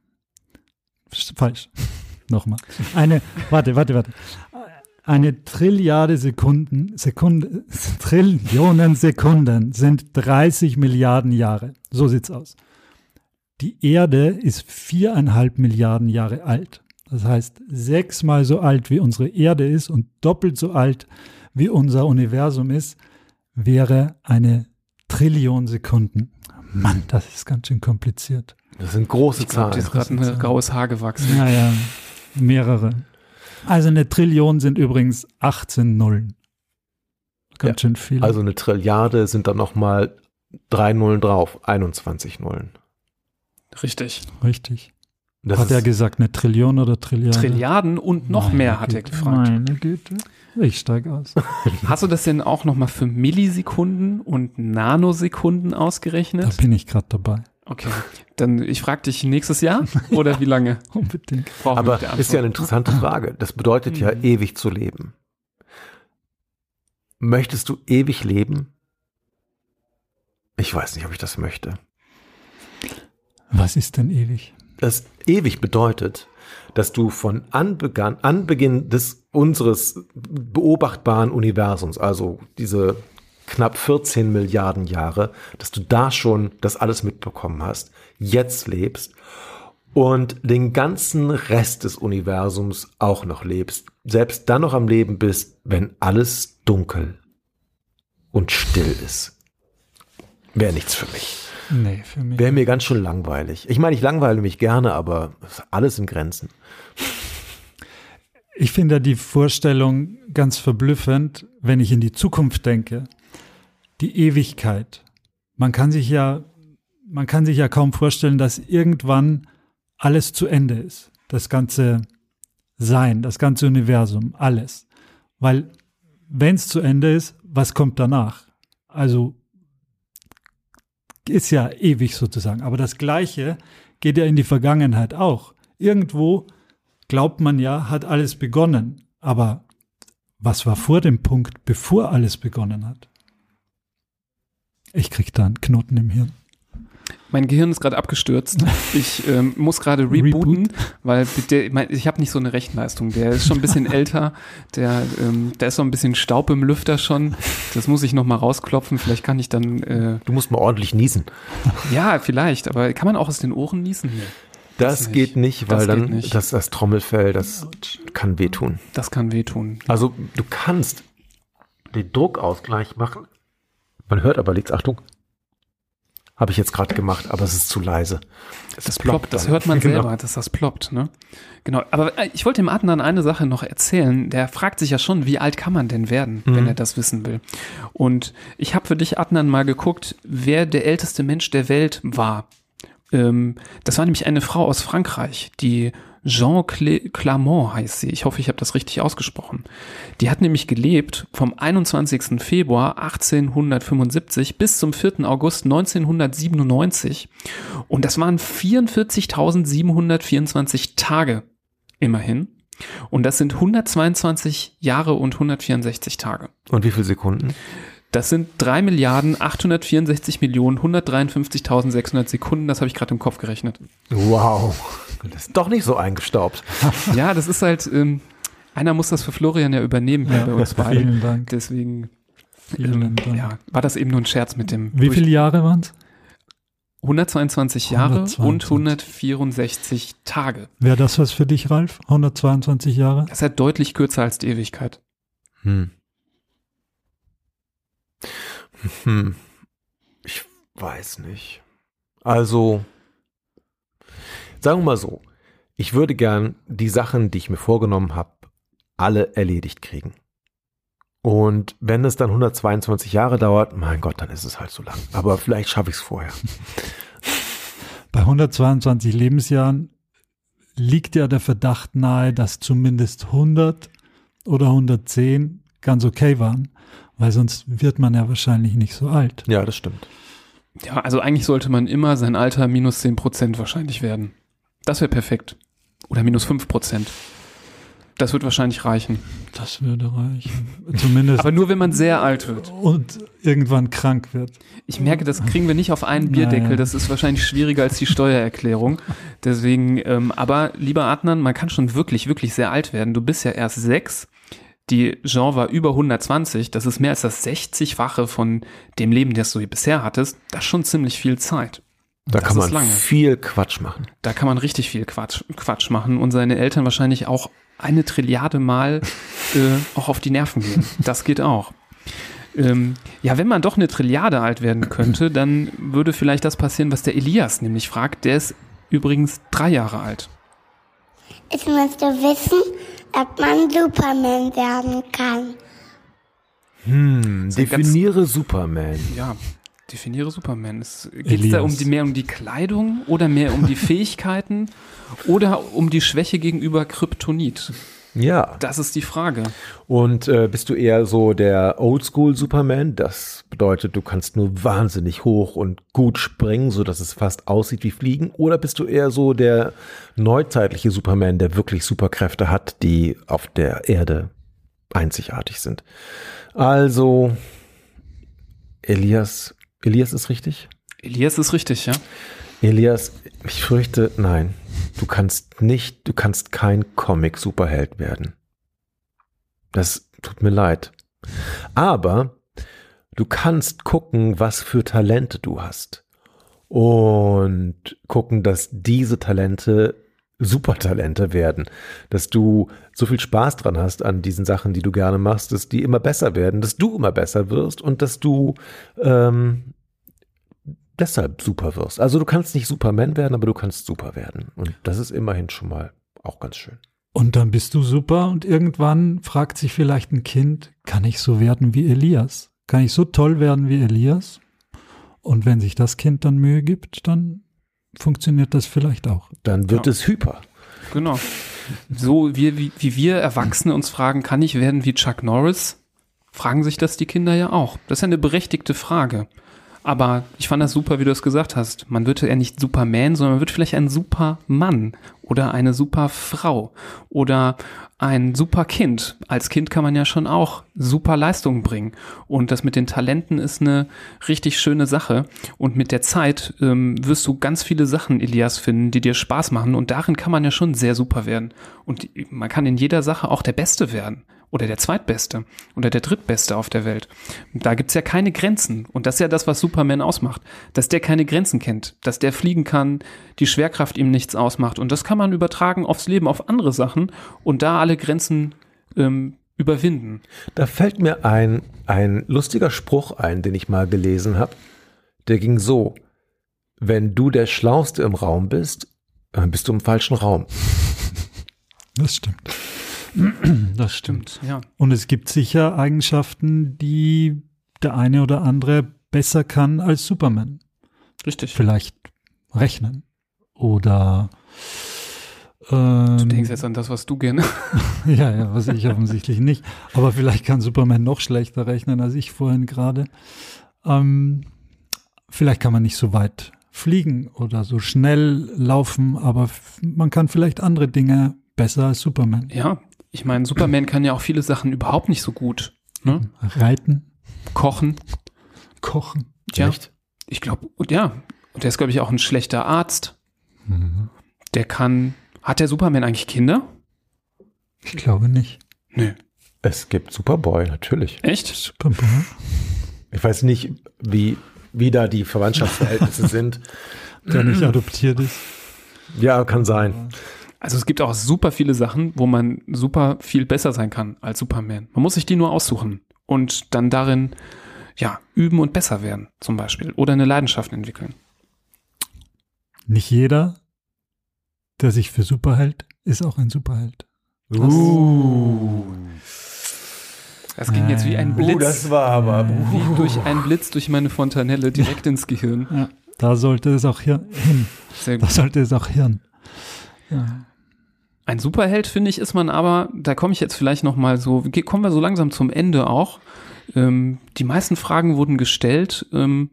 S3: Falsch. Nochmal. Eine, warte, warte, warte. Eine Trilliarde Sekunden, Sekunde, Trillionen Sekunden sind 30 Milliarden Jahre. So sieht's aus. Die Erde ist viereinhalb Milliarden Jahre alt. Das heißt, sechsmal so alt wie unsere Erde ist und doppelt so alt wie unser Universum ist, wäre eine Trillion Sekunden. Mann, das ist ganz schön kompliziert.
S1: Das sind große Zahlen.
S4: Dir ist gerade ein graues Haar gewachsen.
S3: Naja, mehrere. Also eine Trillion sind übrigens 18 Nullen. Ganz ja, schön viel.
S1: Also eine Trilliarde sind dann nochmal drei Nullen drauf, 21 Nullen.
S4: Richtig.
S3: Richtig. Das hat er gesagt, eine Trillion oder Trilliarden?
S4: Trilliarden und noch Meine mehr, hat Güte. er gefragt.
S3: Meine Güte. Ich steige aus.
S4: Hast du das denn auch nochmal für Millisekunden und Nanosekunden ausgerechnet?
S3: Da bin ich gerade dabei.
S4: Okay, dann ich frage dich nächstes Jahr oder wie lange?
S3: Unbedingt.
S1: Brauchen Aber ist ja eine interessante Frage. Das bedeutet ja, mhm. ewig zu leben. Möchtest du ewig leben? Ich weiß nicht, ob ich das möchte.
S3: Was ist denn ewig?
S1: Das ewig bedeutet, dass du von Anbegann, Anbeginn des unseres beobachtbaren Universums, also diese knapp 14 Milliarden Jahre, dass du da schon das alles mitbekommen hast, jetzt lebst und den ganzen Rest des Universums auch noch lebst, selbst dann noch am Leben bist, wenn alles dunkel und still ist. Wäre nichts für mich.
S3: Nee, für mich.
S1: Wäre mir ganz schön langweilig. Ich meine, ich langweile mich gerne, aber alles in Grenzen.
S3: Ich finde die Vorstellung ganz verblüffend, wenn ich in die Zukunft denke die Ewigkeit. Man kann sich ja, man kann sich ja kaum vorstellen, dass irgendwann alles zu Ende ist. Das ganze Sein, das ganze Universum, alles. Weil wenn es zu Ende ist, was kommt danach? Also ist ja ewig sozusagen. Aber das Gleiche geht ja in die Vergangenheit auch. Irgendwo glaubt man ja, hat alles begonnen. Aber was war vor dem Punkt, bevor alles begonnen hat? Ich krieg da einen Knoten im Hirn.
S4: Mein Gehirn ist gerade abgestürzt. Ich ähm, muss gerade rebooten, Reboot? weil der, mein, ich habe nicht so eine Rechenleistung. Der ist schon ein bisschen älter. Der, ähm, da ist so ein bisschen Staub im Lüfter schon. Das muss ich noch mal rausklopfen. Vielleicht kann ich dann. Äh,
S1: du musst mal ordentlich niesen.
S4: Ja, vielleicht. Aber kann man auch aus den Ohren niesen? Nee.
S1: Das, das geht nicht, weil das dann nicht. Das, das Trommelfell, das kann wehtun.
S4: Das kann wehtun.
S1: Also du kannst den Druckausgleich machen, man hört aber nichts. Achtung. Habe ich jetzt gerade gemacht, aber es ist zu leise.
S4: Es das ploppt, das hört man genau. selber, dass das ploppt, ne? Genau. Aber äh, ich wollte dem Adnan eine Sache noch erzählen. Der fragt sich ja schon, wie alt kann man denn werden, mhm. wenn er das wissen will. Und ich habe für dich, Adnan, mal geguckt, wer der älteste Mensch der Welt war. Ähm, das war nämlich eine Frau aus Frankreich, die Jean Clermont heißt sie. Ich hoffe, ich habe das richtig ausgesprochen. Die hat nämlich gelebt vom 21. Februar 1875 bis zum 4. August 1997. Und das waren 44.724 Tage immerhin. Und das sind 122 Jahre und 164 Tage.
S1: Und wie viele Sekunden?
S4: Das sind 3 Milliarden 864 Millionen 153.600 Sekunden. Das habe ich gerade im Kopf gerechnet.
S1: Wow. Das ist doch nicht so eingestaubt.
S4: ja, das ist halt, ähm, einer muss das für Florian ja übernehmen hier ja, bei uns beiden. Vielen Dank. Deswegen vielen ähm, Dank. Ja, war das eben nur ein Scherz mit dem.
S3: Wie viele Jahre waren es?
S4: 122 Jahre 122. und 164 Tage.
S3: Wäre das was für dich, Ralf? 122 Jahre?
S4: Das ist halt deutlich kürzer als die Ewigkeit. Hm.
S1: Hm. Ich weiß nicht. Also, sagen wir mal so, ich würde gern die Sachen, die ich mir vorgenommen habe, alle erledigt kriegen. Und wenn es dann 122 Jahre dauert, mein Gott, dann ist es halt so lang. Aber vielleicht schaffe ich es vorher.
S3: Bei 122 Lebensjahren liegt ja der Verdacht nahe, dass zumindest 100 oder 110 ganz okay waren. Weil sonst wird man ja wahrscheinlich nicht so alt.
S1: Ja, das stimmt.
S4: Ja, also eigentlich sollte man immer sein Alter minus 10 Prozent wahrscheinlich werden. Das wäre perfekt. Oder minus 5 Prozent. Das wird wahrscheinlich reichen.
S3: Das würde reichen. Zumindest.
S4: Aber nur, wenn man sehr alt wird.
S3: Und irgendwann krank wird.
S4: Ich merke, das kriegen wir nicht auf einen Bierdeckel. Das ist wahrscheinlich schwieriger als die Steuererklärung. Deswegen, ähm, aber lieber Adnan, man kann schon wirklich, wirklich sehr alt werden. Du bist ja erst sechs. Die Jean war über 120, das ist mehr als das 60-fache von dem Leben, das du bisher hattest. Das ist schon ziemlich viel Zeit.
S1: Da das kann man lange. viel Quatsch machen.
S4: Da kann man richtig viel Quatsch, Quatsch machen und seine Eltern wahrscheinlich auch eine Trilliarde Mal äh, auch auf die Nerven gehen. Das geht auch. Ähm, ja, wenn man doch eine Trilliarde alt werden könnte, dann würde vielleicht das passieren, was der Elias nämlich fragt. Der ist übrigens drei Jahre alt.
S5: Ich möchte wissen, ob man Superman werden kann.
S1: Hm, definiere Superman.
S4: Ja, definiere Superman. Geht es da um die, mehr um die Kleidung oder mehr um die Fähigkeiten oder um die Schwäche gegenüber Kryptonit?
S1: Ja.
S4: Das ist die Frage.
S1: Und äh, bist du eher so der Oldschool Superman? Das bedeutet, du kannst nur wahnsinnig hoch und gut springen, so dass es fast aussieht wie Fliegen. Oder bist du eher so der neuzeitliche Superman, der wirklich Superkräfte hat, die auf der Erde einzigartig sind? Also, Elias, Elias ist richtig?
S4: Elias ist richtig, ja.
S1: Elias, ich fürchte, nein. Du kannst nicht, du kannst kein Comic-Superheld werden. Das tut mir leid. Aber du kannst gucken, was für Talente du hast. Und gucken, dass diese Talente Supertalente werden, dass du so viel Spaß dran hast an diesen Sachen, die du gerne machst, dass die immer besser werden, dass du immer besser wirst und dass du ähm, deshalb super wirst. Also du kannst nicht Superman werden, aber du kannst super werden. Und das ist immerhin schon mal auch ganz schön.
S3: Und dann bist du super und irgendwann fragt sich vielleicht ein Kind, kann ich so werden wie Elias? Kann ich so toll werden wie Elias? Und wenn sich das Kind dann Mühe gibt, dann funktioniert das vielleicht auch.
S1: Dann wird ja. es hyper.
S4: Genau. So wie, wie, wie wir Erwachsene uns fragen, kann ich werden wie Chuck Norris? Fragen sich das die Kinder ja auch. Das ist ja eine berechtigte Frage. Aber ich fand das super, wie du es gesagt hast. Man wird ja nicht Superman, sondern man wird vielleicht ein Supermann oder eine Superfrau oder ein Superkind. Als Kind kann man ja schon auch super Leistungen bringen. Und das mit den Talenten ist eine richtig schöne Sache. Und mit der Zeit ähm, wirst du ganz viele Sachen, Elias, finden, die dir Spaß machen. Und darin kann man ja schon sehr super werden. Und man kann in jeder Sache auch der Beste werden oder der zweitbeste oder der drittbeste auf der Welt. Da gibt's ja keine Grenzen. Und das ist ja das, was Superman ausmacht. Dass der keine Grenzen kennt, dass der fliegen kann, die Schwerkraft ihm nichts ausmacht. Und das kann man übertragen aufs Leben, auf andere Sachen und da alle Grenzen ähm, überwinden.
S1: Da fällt mir ein, ein lustiger Spruch ein, den ich mal gelesen habe. Der ging so, wenn du der Schlauste im Raum bist, bist du im falschen Raum.
S3: Das stimmt.
S4: Das stimmt, ja.
S3: Und es gibt sicher Eigenschaften, die der eine oder andere besser kann als Superman.
S4: Richtig.
S3: Vielleicht rechnen oder
S4: ähm, Du denkst jetzt an das, was du gerne.
S3: ja, ja, was ich offensichtlich nicht. Aber vielleicht kann Superman noch schlechter rechnen als ich vorhin gerade. Ähm, vielleicht kann man nicht so weit fliegen oder so schnell laufen, aber man kann vielleicht andere Dinge besser als Superman.
S4: Ja, ich meine, Superman kann ja auch viele Sachen überhaupt nicht so gut. Ne?
S3: Reiten.
S4: Kochen.
S3: Kochen.
S4: Ja. Echt? Ich glaube, ja. Und der ist, glaube ich, auch ein schlechter Arzt. Mhm. Der kann. Hat der Superman eigentlich Kinder?
S3: Ich glaube nicht.
S4: Nö.
S1: Es gibt Superboy, natürlich.
S4: Echt?
S3: Superboy.
S1: Ich weiß nicht, wie, wie da die Verwandtschaftsverhältnisse sind.
S3: Der nicht adoptiert ist.
S1: Ja, kann sein.
S4: Also es gibt auch super viele Sachen, wo man super viel besser sein kann als Superman. Man muss sich die nur aussuchen und dann darin ja üben und besser werden, zum Beispiel, oder eine Leidenschaft entwickeln.
S3: Nicht jeder, der sich für super hält, ist auch ein Superheld.
S4: Uh. Das ging jetzt wie ein uh, Blitz. Uh,
S1: das war aber
S4: wie durch einen Blitz durch meine Fontanelle direkt ins Gehirn.
S3: Ja, da sollte es auch hin. Sehr gut. Da sollte es auch hin.
S4: Ja. Ein Superheld, finde ich, ist man aber, da komme ich jetzt vielleicht noch mal so, kommen wir so langsam zum Ende auch. Ähm, die meisten Fragen wurden gestellt. Ähm,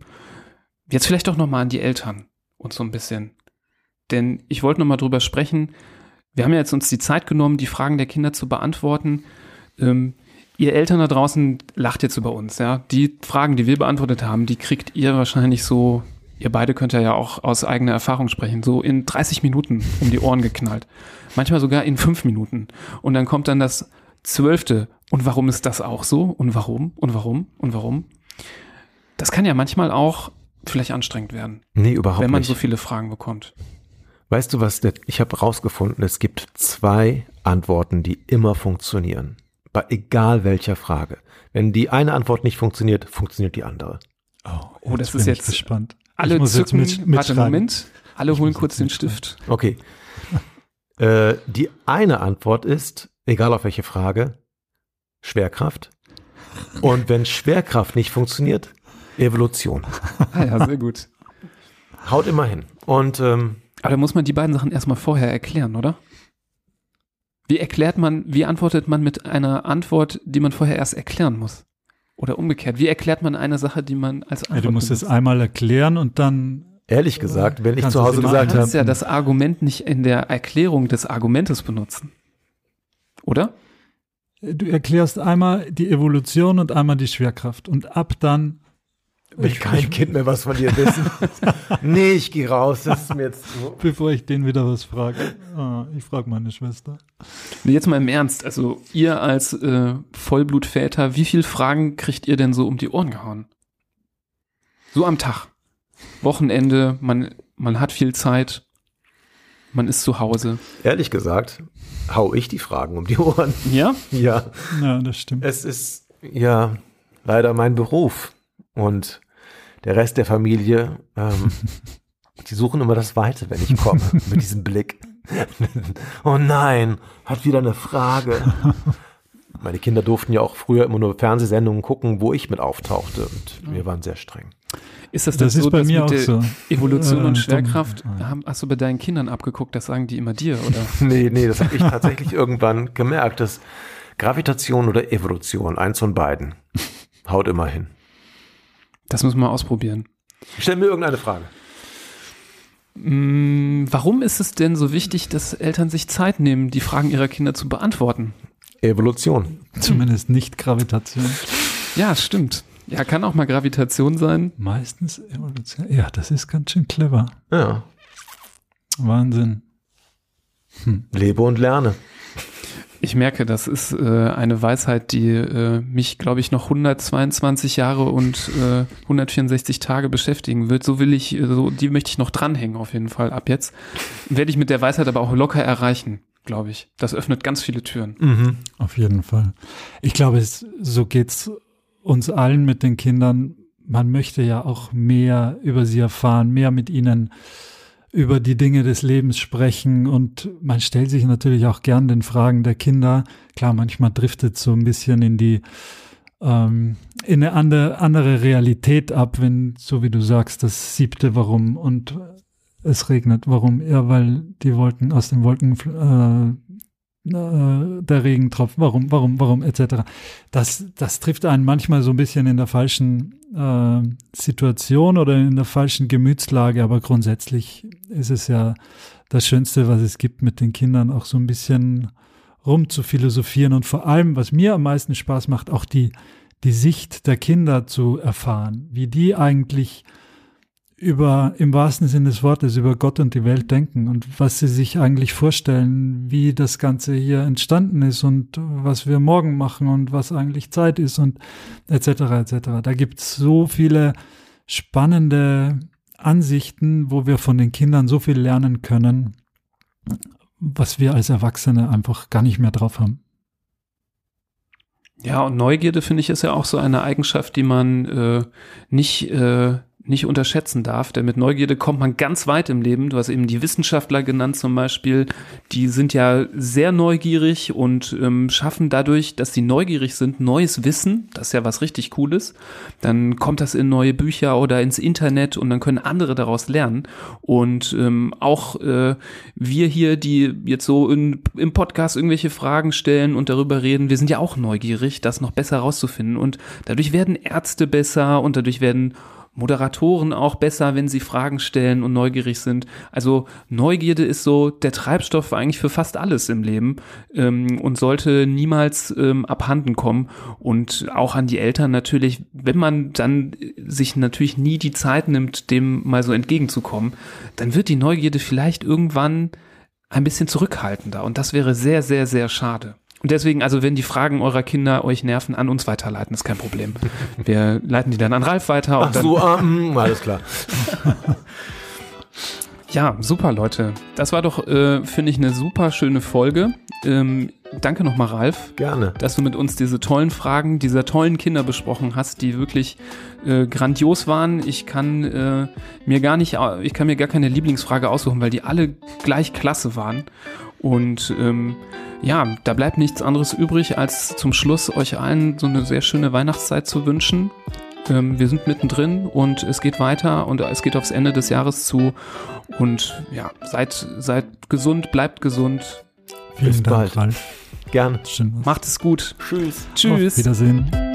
S4: jetzt vielleicht doch noch mal an die Eltern und so ein bisschen. Denn ich wollte noch mal drüber sprechen. Wir haben ja jetzt uns die Zeit genommen, die Fragen der Kinder zu beantworten. Ähm, ihr Eltern da draußen lacht jetzt über uns, ja. Die Fragen, die wir beantwortet haben, die kriegt ihr wahrscheinlich so ihr beide könnt ja auch aus eigener Erfahrung sprechen, so in 30 Minuten um die Ohren geknallt. Manchmal sogar in fünf Minuten. Und dann kommt dann das zwölfte. Und warum ist das auch so? Und warum? Und warum? Und warum? Das kann ja manchmal auch vielleicht anstrengend werden.
S1: Nee, überhaupt nicht.
S4: Wenn man
S1: nicht.
S4: so viele Fragen bekommt.
S1: Weißt du was? Ich habe rausgefunden, es gibt zwei Antworten, die immer funktionieren. Bei egal welcher Frage. Wenn die eine Antwort nicht funktioniert, funktioniert die andere.
S4: Oh, oh das ist jetzt spannend. Alle zücken, mit, mit warte, Moment, alle holen kurz den Stift.
S1: Okay. Äh, die eine Antwort ist, egal auf welche Frage, Schwerkraft. Und wenn Schwerkraft nicht funktioniert, Evolution.
S4: Ah ja, sehr gut.
S1: Haut immer hin. Und ähm,
S4: aber da muss man die beiden Sachen erstmal vorher erklären, oder? Wie erklärt man, wie antwortet man mit einer Antwort, die man vorher erst erklären muss? Oder umgekehrt, wie erklärt man eine Sache, die man als Antwort
S3: ja, Du musst benutzt? es einmal erklären und dann
S1: Ehrlich gesagt, wenn ich zu Hause gesagt habe. Du kannst
S4: ja das Argument nicht in der Erklärung des Argumentes benutzen. Oder?
S3: Du erklärst einmal die Evolution und einmal die Schwerkraft. Und ab dann
S1: Will kein Kind mehr was von dir wissen. nee, ich gehe raus. Das ist mir jetzt so.
S3: Bevor ich den wieder was frage. Oh, ich frage meine Schwester.
S4: Jetzt mal im Ernst. Also, ihr als äh, Vollblutväter, wie viele Fragen kriegt ihr denn so um die Ohren gehauen? So am Tag. Wochenende, man, man hat viel Zeit. Man ist zu Hause.
S1: Ehrlich gesagt, hau ich die Fragen um die Ohren.
S4: Ja?
S1: Ja.
S3: Ja, das stimmt.
S1: Es ist ja leider mein Beruf. Und der Rest der Familie, ähm, die suchen immer das Weite, wenn ich komme, mit diesem Blick. oh nein, hat wieder eine Frage. Meine Kinder durften ja auch früher immer nur Fernsehsendungen gucken, wo ich mit auftauchte. Und wir waren sehr streng.
S4: Ist das, das, das ist so, bei mir auch so. Evolution äh, und Schwerkraft haben, hast du bei deinen Kindern abgeguckt, das sagen die immer dir, oder?
S1: nee, nee, das habe ich tatsächlich irgendwann gemerkt, dass Gravitation oder Evolution, eins von beiden, haut immer hin.
S4: Das müssen wir ausprobieren.
S1: Stell mir irgendeine Frage.
S4: Mm, warum ist es denn so wichtig, dass Eltern sich Zeit nehmen, die Fragen ihrer Kinder zu beantworten?
S1: Evolution.
S3: Zumindest nicht Gravitation.
S4: Ja, stimmt. Ja, kann auch mal Gravitation sein.
S3: Meistens Evolution. Ja, das ist ganz schön clever.
S1: Ja.
S3: Wahnsinn.
S1: Hm. Lebe und lerne.
S4: Ich merke, das ist äh, eine Weisheit, die äh, mich, glaube ich, noch 122 Jahre und äh, 164 Tage beschäftigen wird. So will ich, äh, so die möchte ich noch dranhängen auf jeden Fall ab jetzt. Werde ich mit der Weisheit aber auch locker erreichen, glaube ich. Das öffnet ganz viele Türen.
S3: Mhm. Auf jeden Fall. Ich glaube, es, so geht's uns allen mit den Kindern. Man möchte ja auch mehr über sie erfahren, mehr mit ihnen über die Dinge des Lebens sprechen und man stellt sich natürlich auch gern den Fragen der Kinder. Klar, manchmal driftet so ein bisschen in die ähm, in eine andere, andere Realität ab, wenn, so wie du sagst, das siebte Warum und es regnet. Warum? Ja, weil die Wolken aus den Wolken äh, der Regentropfen, warum, warum, warum, etc. Das, das trifft einen manchmal so ein bisschen in der falschen äh, Situation oder in der falschen Gemütslage, aber grundsätzlich ist es ja das Schönste, was es gibt, mit den Kindern auch so ein bisschen rum zu philosophieren und vor allem, was mir am meisten Spaß macht, auch die, die Sicht der Kinder zu erfahren, wie die eigentlich über, im wahrsten Sinne des Wortes, über Gott und die Welt denken und was sie sich eigentlich vorstellen, wie das Ganze hier entstanden ist und was wir morgen machen und was eigentlich Zeit ist und etc. etc. Da gibt es so viele spannende Ansichten, wo wir von den Kindern so viel lernen können, was wir als Erwachsene einfach gar nicht mehr drauf haben.
S4: Ja, und Neugierde finde ich ist ja auch so eine Eigenschaft, die man äh, nicht äh, nicht unterschätzen darf, denn mit Neugierde kommt man ganz weit im Leben. Du hast eben die Wissenschaftler genannt zum Beispiel, die sind ja sehr neugierig und ähm, schaffen dadurch, dass sie neugierig sind, neues Wissen, das ist ja was richtig Cooles. Dann kommt das in neue Bücher oder ins Internet und dann können andere daraus lernen. Und ähm, auch äh, wir hier, die jetzt so in, im Podcast irgendwelche Fragen stellen und darüber reden, wir sind ja auch neugierig, das noch besser rauszufinden. Und dadurch werden Ärzte besser und dadurch werden Moderatoren auch besser, wenn sie Fragen stellen und neugierig sind. Also Neugierde ist so der Treibstoff eigentlich für fast alles im Leben ähm, und sollte niemals ähm, abhanden kommen. Und auch an die Eltern natürlich, wenn man dann sich natürlich nie die Zeit nimmt, dem mal so entgegenzukommen, dann wird die Neugierde vielleicht irgendwann ein bisschen zurückhaltender. Und das wäre sehr, sehr, sehr schade. Und deswegen, also wenn die Fragen eurer Kinder euch nerven, an uns weiterleiten, ist kein Problem. Wir leiten die dann an Ralf weiter.
S1: Ach so, um, alles klar.
S4: ja, super, Leute. Das war doch, äh, finde ich, eine super schöne Folge. Ähm, danke nochmal, Ralf.
S1: Gerne.
S4: Dass du mit uns diese tollen Fragen dieser tollen Kinder besprochen hast, die wirklich äh, grandios waren. Ich kann äh, mir gar nicht, ich kann mir gar keine Lieblingsfrage aussuchen, weil die alle gleich klasse waren. Und ähm, ja, da bleibt nichts anderes übrig, als zum Schluss euch allen so eine sehr schöne Weihnachtszeit zu wünschen. Ähm, wir sind mittendrin und es geht weiter und es geht aufs Ende des Jahres zu. Und ja, seid, seid gesund, bleibt gesund.
S3: Vielen
S1: Bis
S3: Dank,
S1: bald.
S3: Ralf.
S1: Gerne.
S3: Schön.
S4: Macht es gut.
S1: Tschüss.
S4: Tschüss.
S3: Auf Wiedersehen.